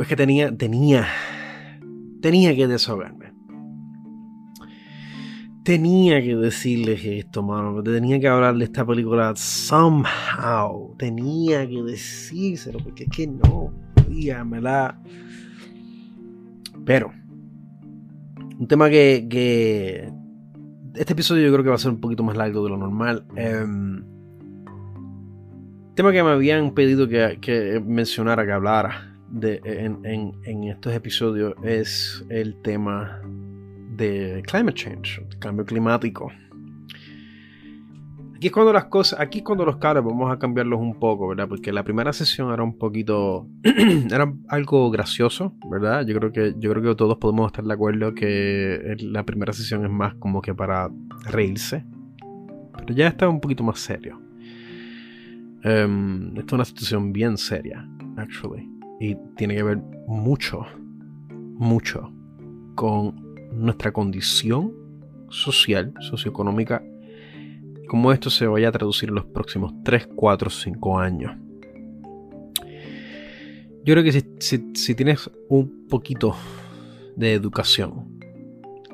es que tenía, tenía, tenía que desahogarme. Tenía que decirles esto, mano. Tenía que hablar de esta película somehow. Tenía que decírselo, porque es que no la. Pero, un tema que, que, Este episodio yo creo que va a ser un poquito más largo de lo normal. Um, tema que me habían pedido que, mencionara, que hablara de, en, en, estos episodios es el tema de climate change, cambio climático. Aquí es cuando las cosas, aquí cuando los cables vamos a cambiarlos un poco, ¿verdad? Porque la primera sesión era un poquito, era algo gracioso, ¿verdad? Yo creo que, yo creo que todos podemos estar de acuerdo que la primera sesión es más como que para reírse, pero ya está un poquito más serio. Um, esta es una situación bien seria, actually y tiene que ver mucho, mucho con nuestra condición social, socioeconómica, cómo esto se vaya a traducir en los próximos 3, 4, 5 años. Yo creo que si, tienes un poquito de educación,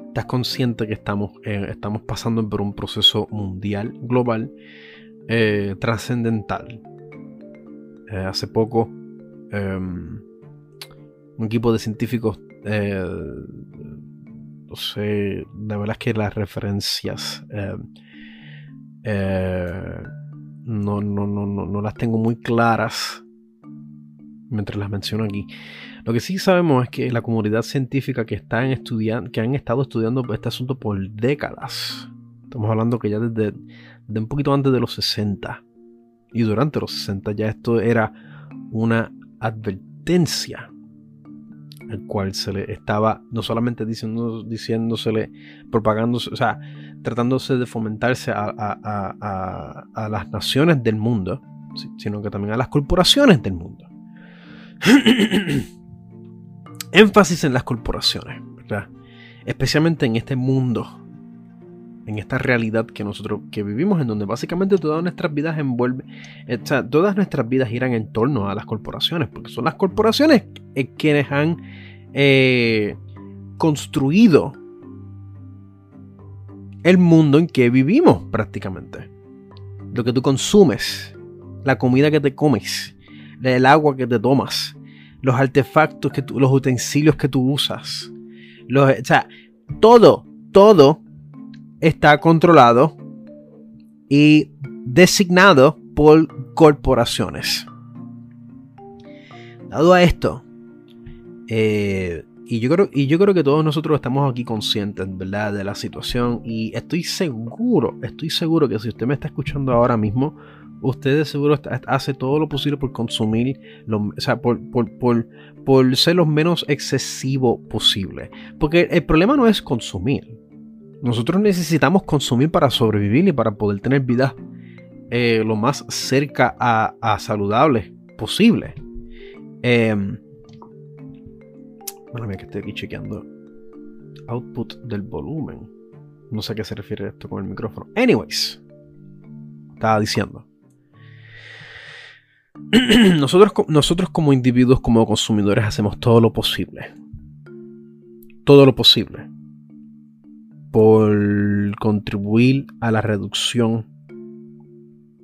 estás consciente que estamos, eh, estamos pasando por un proceso mundial, global, eh, trascendental. Eh, hace poco Em, un equipo de científicos, no sé, la verdad es que las referencias em, eh, no, no, no, no, las tengo muy claras mientras las menciono aquí. Lo que sí sabemos es que la comunidad científica que, está en que han estado estudiando este asunto por décadas, estamos hablando que ya desde, desde un poquito antes de los 60 y durante los 60 ya esto era una advertencia el cual se le estaba no solamente diciendo, diciéndosele, propagándose, o sea, tratándose de fomentarse a, las naciones del mundo, sino que también a las corporaciones del mundo. Énfasis en las corporaciones, ¿verdad? especialmente en este mundo en esta realidad que nosotros que vivimos, en donde básicamente todas nuestras vidas envuelve, eh, o sea, todas nuestras vidas giran en torno a las corporaciones, porque son las corporaciones eh, quienes han eh, construido el mundo en que vivimos prácticamente. Lo que tú consumes, la comida que te comes, el agua que te tomas, los artefactos que tú, los utensilios que tú usas, o sea, todo, todo está controlado y designado por corporaciones. Dado a esto, eh, y, yo creo, y yo creo que todos nosotros estamos aquí conscientes, ¿verdad? De la situación y estoy seguro, estoy seguro que si usted me está escuchando ahora mismo, usted seguro hace todo lo posible por consumir, o sea, por, por, por, por ser lo menos excesivo posible. Porque el problema no es consumir. Nosotros necesitamos consumir para sobrevivir y para poder tener vida eh, lo más cerca a, a saludable posible. Eh, bueno, que estoy aquí chequeando output del volumen. No sé a qué se refiere esto con el micrófono. Anyways, estaba diciendo. nosotros, nosotros como individuos, como consumidores, hacemos todo lo posible. Todo lo posible por contribuir a la reducción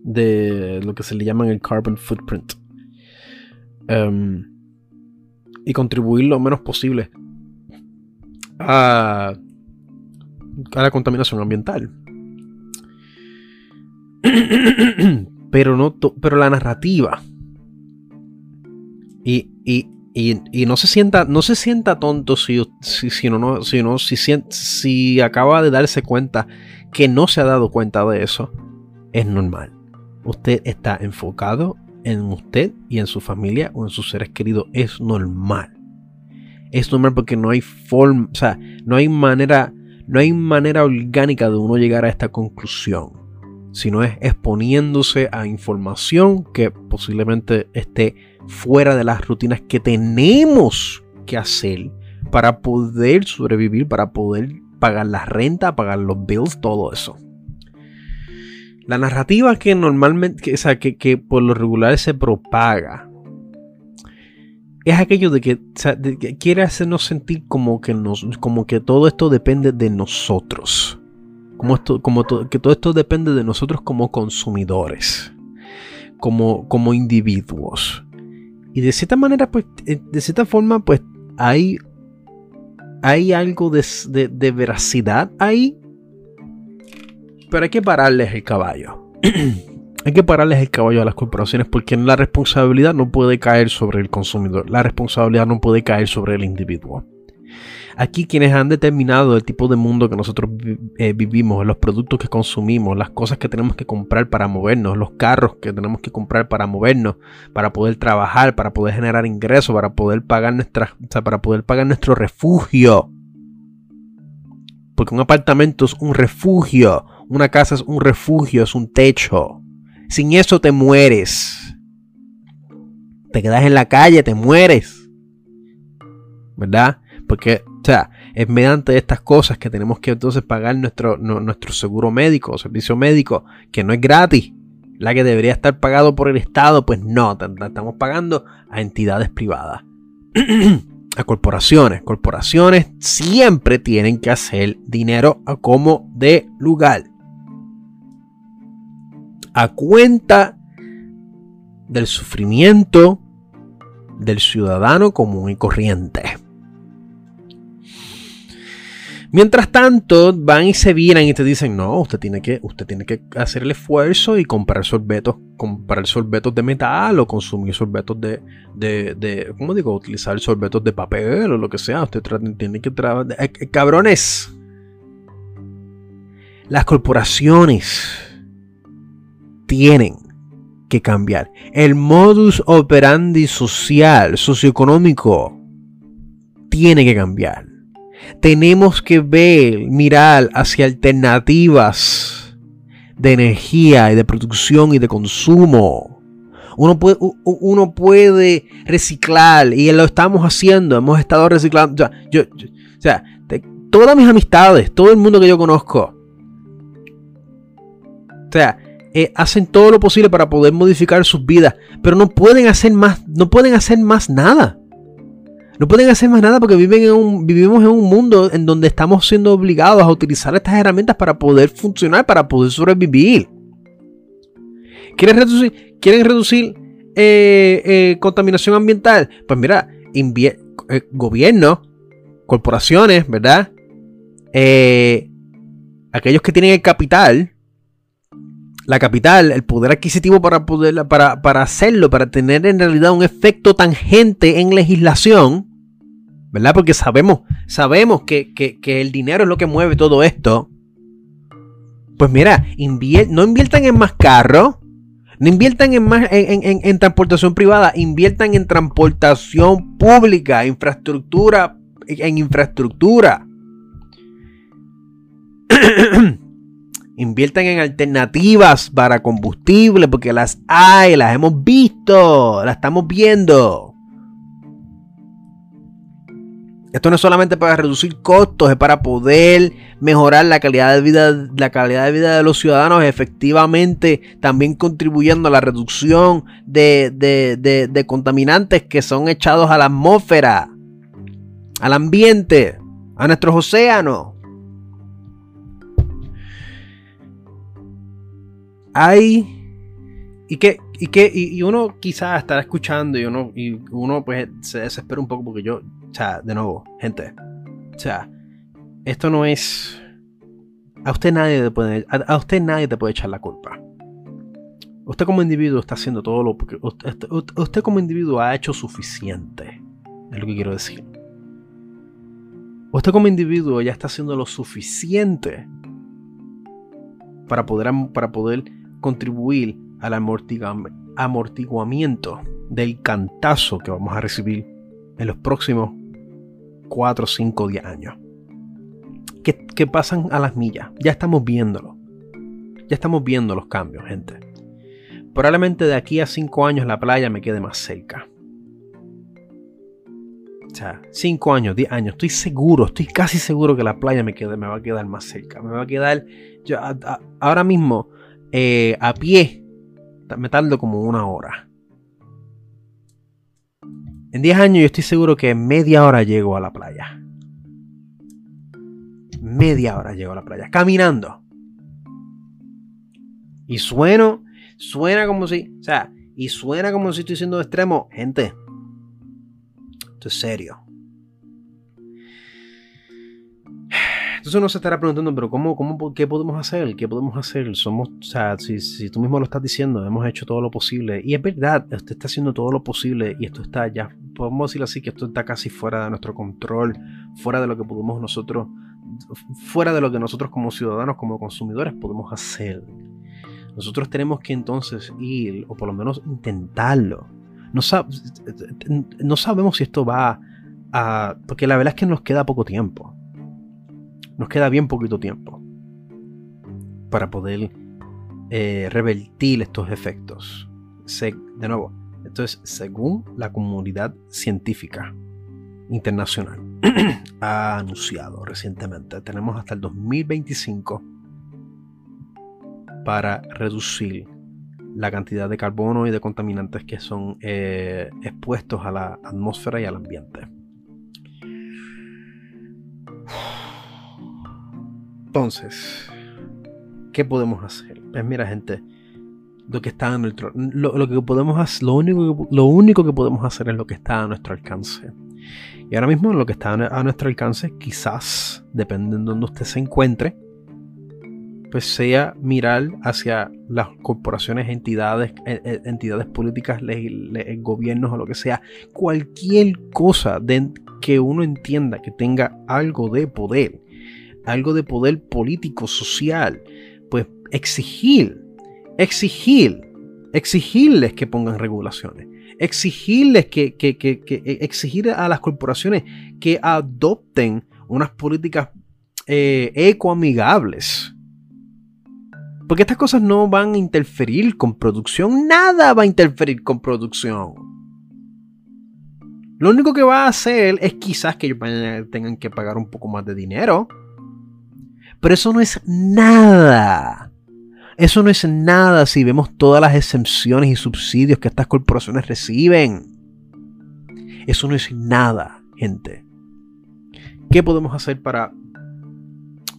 de lo que se le llama el carbon footprint. Em, y contribuir lo menos posible a, a la contaminación ambiental. pero, no pero la narrativa y, y, y, no se sienta, no se sienta tonto si, si, si no, si, no si, si acaba de darse cuenta que no se ha dado cuenta de eso. Es normal. Usted está enfocado en usted y en su familia o en sus seres queridos. Es normal. Es normal porque no hay forma, o sea, no hay manera, no hay manera orgánica de uno llegar a esta conclusión. Sino es exponiéndose a información que posiblemente esté fuera de las rutinas que tenemos que hacer para poder sobrevivir, para poder pagar la renta, pagar los bills, todo eso. La narrativa que normalmente, o sea, que, por lo regular se propaga, es aquello de que, quiere hacernos sentir como que, nos, como que todo esto depende de nosotros. Como, esto, como que todo esto depende de nosotros como consumidores, como, como individuos. Y de cierta manera, pues, eh, de cierta forma, pues, hay, hay algo de, de veracidad ahí pero hay que pararles el caballo. hay que pararles el caballo a las corporaciones porque la responsabilidad no puede caer sobre el consumidor. La responsabilidad no puede caer sobre el individuo. Aquí quienes han determinado el tipo de mundo que nosotros eh, vivimos, los productos que consumimos, las cosas que tenemos que comprar para movernos, los carros que tenemos que comprar para movernos, para poder trabajar, para poder generar ingresos, para poder pagar nuestra, para poder pagar nuestro refugio. Porque un apartamento es un refugio, una casa es un refugio, es un techo. Sin eso te mueres. Te quedas en la calle, te mueres. ¿Verdad? Porque, o sea, es mediante estas cosas que tenemos que entonces pagar nuestro, nuestro seguro médico o servicio médico, que no es gratis. La que debería estar pagado por el Estado, pues no, estamos pagando a entidades privadas. a corporaciones. Corporaciones siempre tienen que hacer dinero a como de lugar a cuenta del sufrimiento del ciudadano común y corriente. Mientras tanto, van y se vienen y te dicen, no, usted tiene que, usted tiene que hacer el esfuerzo y comprar sorbetos, comprar sorbetos de metal o consumir sorbetos de, de, de ¿cómo digo? Utilizar sorbetos de papel o lo que sea. Usted tiene que trabajar. Eh, eh, cabrones. Las corporaciones tienen que cambiar. El modus operandi social, socioeconómico, tiene que cambiar. Tenemos que ver, mirar hacia alternativas de energía y de producción y de consumo. Uno puede, uno puede reciclar y lo estamos haciendo. Hemos estado reciclando. O sea, yo, o sea todas mis amistades, todo el mundo que yo conozco. O sea, eh, hacen todo lo posible para poder modificar sus vidas, pero no pueden hacer más, no pueden hacer más nada. No pueden hacer más nada porque viven en un, vivimos en un mundo en donde estamos siendo obligados a utilizar estas herramientas para poder funcionar, para poder sobrevivir. ¿Quieren reducir, quieren reducir eh, eh, contaminación ambiental? Pues mira, gobierno, corporaciones, ¿verdad? aquellos que tienen el capital, la capital, el poder adquisitivo para, poder, para, para hacerlo, para tener en realidad un efecto tangente en legislación, ¿verdad? Porque sabemos, sabemos que, el dinero es lo que mueve todo esto. Pues mira, no inviertan en más carros, no inviertan en, más, en, en, transportación privada, inviertan en transportación pública, infraestructura, en infraestructura. Inviertan en alternativas para combustible porque las hay, las hemos visto, las estamos viendo. Esto no es solamente para reducir costos, es para poder mejorar la calidad de vida, la calidad de vida de los ciudadanos, efectivamente también contribuyendo a la reducción de, de contaminantes que son echados a la atmósfera, al ambiente, a nuestros océanos. Hay. Y que, y que y, uno quizás estará escuchando y uno, y uno pues se desespera un poco porque yo, o sea, de nuevo, gente, o sea, esto no es... A usted nadie te puede, a, usted nadie te puede echar la culpa. Usted como individuo está haciendo todo lo que usted, usted como individuo ha hecho suficiente. Es lo que quiero decir. Usted como individuo ya está haciendo lo suficiente para poder, para poder contribuir al amortiguamiento del cantazo que vamos a recibir en los próximos 4, 5, 10 años. Que, pasan a las millas. Ya estamos viéndolo. Ya estamos viendo los cambios, gente. Probablemente de aquí a 5 años la playa me quede más cerca. o sea, 5 años, 10 años, estoy seguro, estoy casi seguro que la playa me, me va a quedar más cerca. Me va a quedar, ahora mismo, eh, a pie, me tardo como una hora. En 10 años yo estoy seguro que media hora llego a la playa. Media hora llego a la playa, caminando. Y sueno, suena como si, o sea, y suena como si estoy siendo extremo. Gente, esto es serio. Entonces uno se estará preguntando, pero ¿cómo, cómo, ¿qué podemos hacer? ¿Qué podemos hacer? Somos, o sea, si, tú mismo lo estás diciendo, hemos hecho todo lo posible. Y es verdad, usted está haciendo todo lo posible y esto está ya, podemos decirlo así, que esto está casi fuera de nuestro control, fuera de lo que podemos nosotros, fuera de lo que nosotros como ciudadanos, como consumidores podemos hacer. Nosotros tenemos que entonces ir, o por lo menos intentarlo. No, no sabemos si esto va a... Porque la verdad es que nos queda poco tiempo. Nos queda bien poquito tiempo para poder eh, revertir estos efectos. de nuevo, esto es según la comunidad científica internacional ha anunciado recientemente. Tenemos hasta el 2025 para reducir la cantidad de carbono y de contaminantes que son eh, expuestos a la atmósfera y al ambiente. Entonces, ¿qué podemos hacer? Pues mira, gente, lo que está a nuestro, lo, que podemos hacer, lo único, lo único que podemos hacer es lo que está a nuestro alcance. Y ahora mismo lo que está a nuestro alcance, quizás, depende de donde usted se encuentre, pues sea mirar hacia las corporaciones, entidades, eh, eh, entidades políticas, gobiernos o lo que sea, cualquier cosa que uno entienda que tenga algo de poder, algo de poder político, social, pues exigir, exigir, exigirles que pongan regulaciones, exigirles que, que, que, que exigir a las corporaciones que adopten unas políticas eh, ecoamigables porque estas cosas no van a interferir con producción. Nada va a interferir con producción. Lo único que va a hacer es quizás que ellos tengan que pagar un poco más de dinero. Pero eso no es nada. Eso no es nada si vemos todas las exenciones y subsidios que estas corporaciones reciben. Eso no es nada, gente. ¿Qué podemos hacer para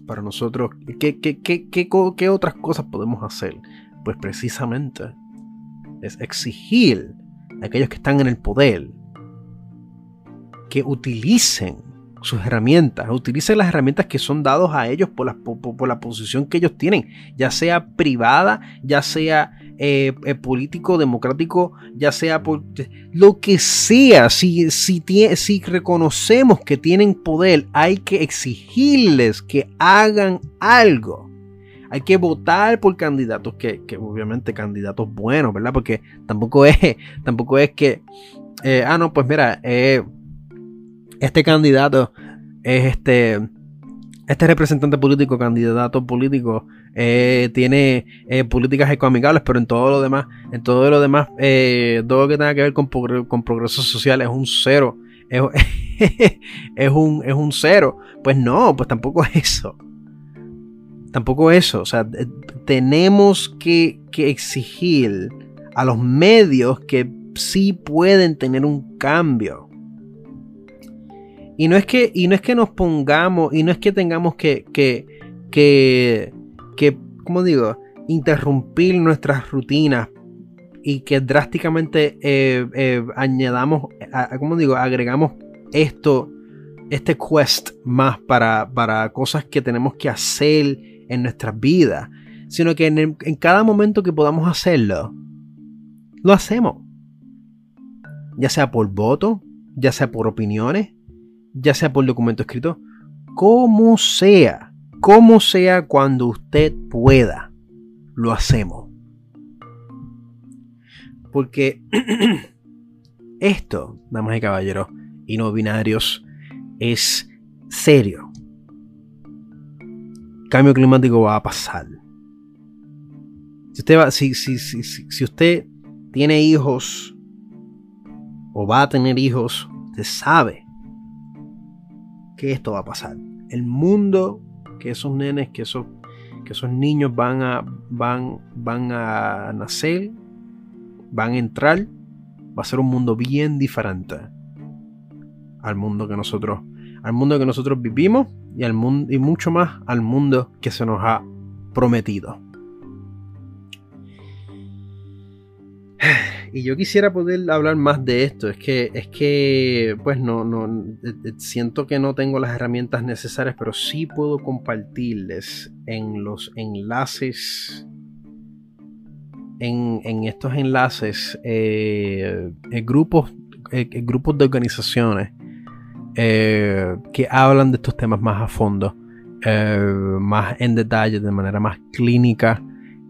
para nosotros, ¿qué, qué, otras cosas podemos hacer? Pues precisamente es exigir a aquellos que están en el poder que utilicen sus herramientas, utilicen las herramientas que son dados a ellos por la, por la posición que ellos tienen, ya sea privada, ya sea eh, eh, político, democrático, ya sea por lo que sea, si, si, si reconocemos que tienen poder, hay que exigirles que hagan algo. Hay que votar por candidatos que, obviamente candidatos buenos, ¿verdad? Porque tampoco es, tampoco es que, eh, ah, no, pues mira, este candidato es este este representante político, candidato político, eh, tiene eh, políticas ecoamigables, pero en todo lo demás, en todo lo demás, eh, todo lo que tenga que ver con, progreso social es un cero. Es, un, es un cero. Pues no, pues tampoco es eso. Tampoco eso. O sea, tenemos que, que exigir a los medios que sí pueden tener un cambio y no es que, y no es que nos pongamos, y no es que tengamos que, que, que, que ¿cómo digo? Interrumpir nuestras rutinas y que drásticamente eh, eh, añadamos, ¿cómo digo? Agregamos esto, este quest más para, para cosas que tenemos que hacer en nuestras vidas, sino que en, en cada momento que podamos hacerlo, lo hacemos. Ya sea por voto, ya sea por opiniones, ya sea por documento escrito, como sea, como sea cuando usted pueda, lo hacemos. Porque esto, damas y caballeros, y no binarios, es serio. Cambio climático va a pasar. Si usted, va, si, si, si, si usted tiene hijos o va a tener hijos, usted sabe que esto va a pasar. El mundo que esos nenes, que esos, que esos niños van a, van, van a nacer, van a entrar, va a ser un mundo bien diferente al mundo que nosotros, al mundo que nosotros vivimos y al mundo y mucho más al mundo que se nos ha prometido. Y yo quisiera poder hablar más de esto. Es que, es que, pues no, no, eh, eh, siento que no tengo las herramientas necesarias, pero sí puedo compartirles en los enlaces, en, estos enlaces, eh, grupos, grupos de organizaciones que hablan de estos temas más a fondo, más en detalle, de manera más clínica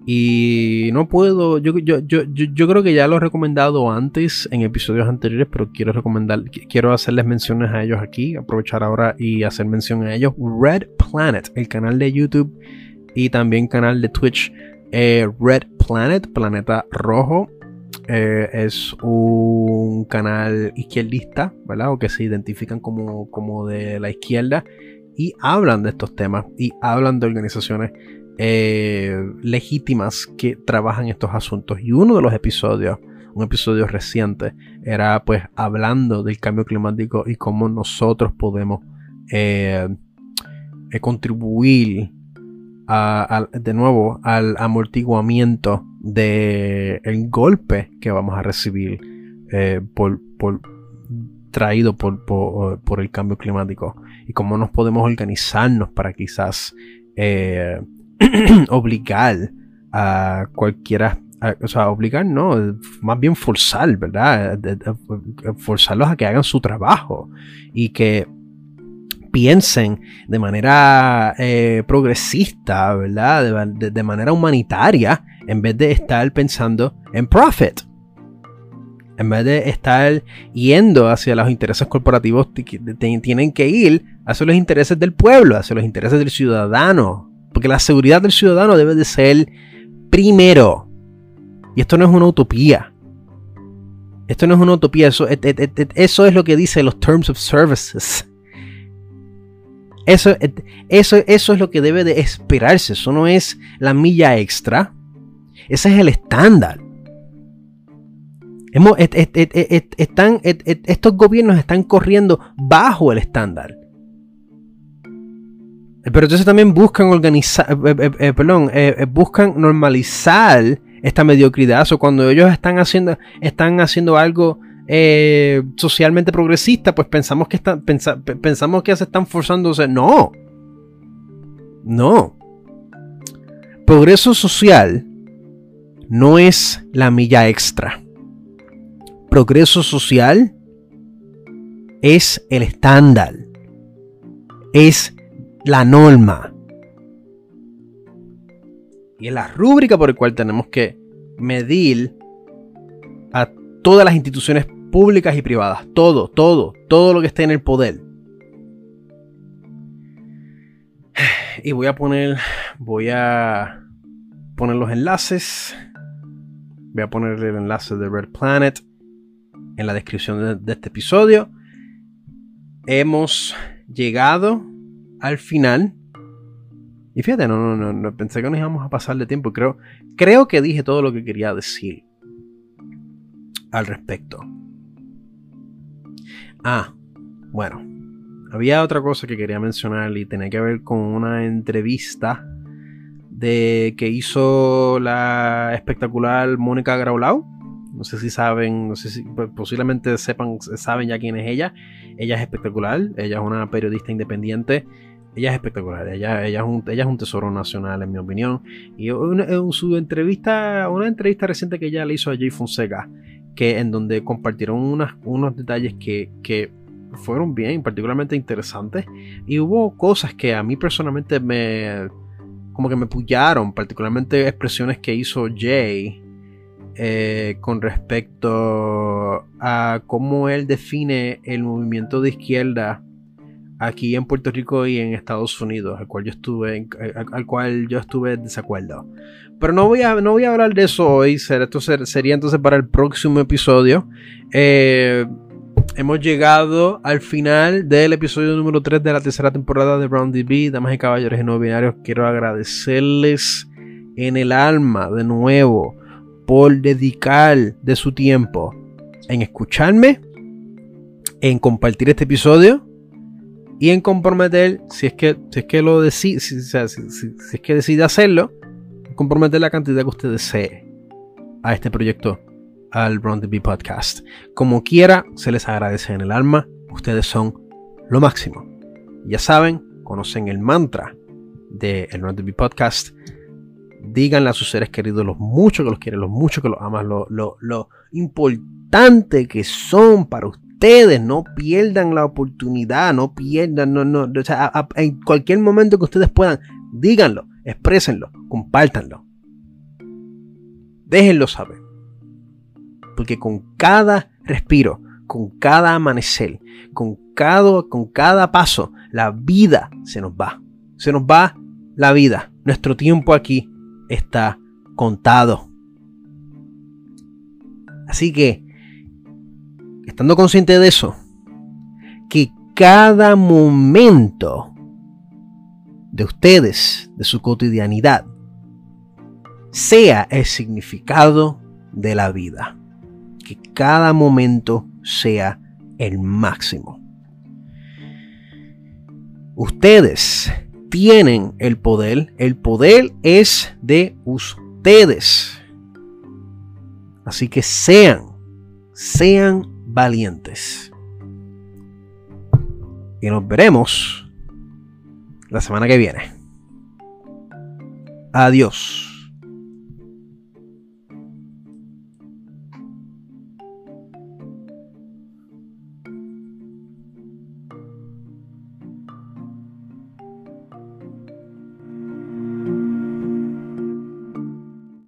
y no puedo, yo, yo, yo, yo, creo que ya lo he recomendado antes en episodios anteriores, pero quiero recomendar, quiero hacerles menciones a ellos aquí, aprovechar ahora y hacer mención a ellos. Red Planet, el canal de YouTube y también canal de Twitch. Eh, Red Planet, Planeta Rojo, eh, es un canal izquierdista, ¿verdad? O que se identifican como, como de la izquierda y hablan de estos temas y hablan de organizaciones eh, legítimas que trabajan estos asuntos. Y uno de los episodios, un episodio reciente, era pues hablando del cambio climático y cómo nosotros podemos eh, eh, contribuir de nuevo al amortiguamiento del golpe que vamos a recibir por, traído por, por, el cambio climático y cómo nos podemos organizarnos para quizás obligar a cualquiera, o sea, obligar no, más bien forzar, ¿verdad? forzarlos a que hagan su trabajo y que piensen de manera eh, progresista, ¿verdad? De, manera humanitaria, en vez de estar pensando en profit. En vez de estar yendo hacia los intereses corporativos, tienen que ir hacia los intereses del pueblo, hacia los intereses del ciudadano, porque la seguridad del ciudadano debe de ser primero. Y esto no es una utopía. Esto no es una utopía, eso, es lo que dice los Terms of Services. Eso, eso, eso es lo que debe de esperarse. Eso no es la milla extra. Ese es el estándar. están, estos gobiernos están corriendo bajo el estándar. Pero entonces también buscan organizar, eh, eh, eh, perdón, buscan normalizar esta mediocridad. O cuando ellos están haciendo, están haciendo algo socialmente progresista, pues pensamos que están, pensamos que se están forzándose. No. No. Progreso social no es la milla extra. Progreso social es el estándar. Es la norma. Y es la rúbrica por la cual tenemos que medir a todas las instituciones públicas y privadas. Todo, todo, todo lo que esté en el poder. Y voy a poner, voy a poner los enlaces. Voy a poner el enlace de Red Planet en la descripción de, de este episodio. Hemos llegado al final. Y fíjate, no, no, no, pensé que nos íbamos a pasar de tiempo. Creo, creo que dije todo lo que quería decir al respecto. Ah, bueno. Había otra cosa que quería mencionar y tenía que ver con una entrevista de que hizo la espectacular Mónica Graulau. No sé si saben, no sé si pues, posiblemente sepan, saben ya quién es ella. Ella es espectacular, ella es una periodista independiente ella es espectacular, ella, ella, es un, ella es un tesoro nacional en mi opinión. Y en su entrevista, una entrevista reciente que ella le hizo a Jay Fonseca, que en donde compartieron unos detalles que, que fueron bien, particularmente interesantes. Y hubo cosas que a mí personalmente me, como que me pullaron, particularmente expresiones que hizo Jay eh, con respecto a cómo él define el movimiento de izquierda aquí en Puerto Rico y en Estados Unidos, al cual yo estuve, al, cual yo estuve desacuerdo. Pero no voy a, no voy a hablar de eso hoy, esto sería entonces para el próximo episodio. Eh, hemos llegado al final del episodio número 3 de la tercera temporada de Brown DB. Damas y caballeros y no binarios, quiero agradecerles en el alma de nuevo por dedicar de su tiempo en escucharme, en compartir este episodio y en comprometer, si es que, si es que lo decide, si, es que decide hacerlo, comprometer la cantidad que usted desee a este proyecto, al Brown B Podcast. Como quiera, se les agradece en el alma. Ustedes son lo máximo. Ya saben, conocen el mantra del de Brown B Podcast. Díganle a sus seres queridos lo mucho que los quieren, lo mucho que los aman, lo, lo, lo importante que son para ustedes ustedes no pierdan la oportunidad, no pierdan, no, no, o sea, en cualquier momento que ustedes puedan, díganlo, exprésenlo, compártanlo. Déjenlo saber. Porque con cada respiro, con cada amanecer, con cada, con cada paso, la vida se nos va. Se nos va la vida. Nuestro tiempo aquí está contado. Así que estando consciente de eso, que cada momento de ustedes, de su cotidianidad, sea el significado de la vida. Que cada momento sea el máximo. Ustedes tienen el poder. El poder es de ustedes. Así que sean, sean valientes. Y nos veremos la semana que viene. Adiós.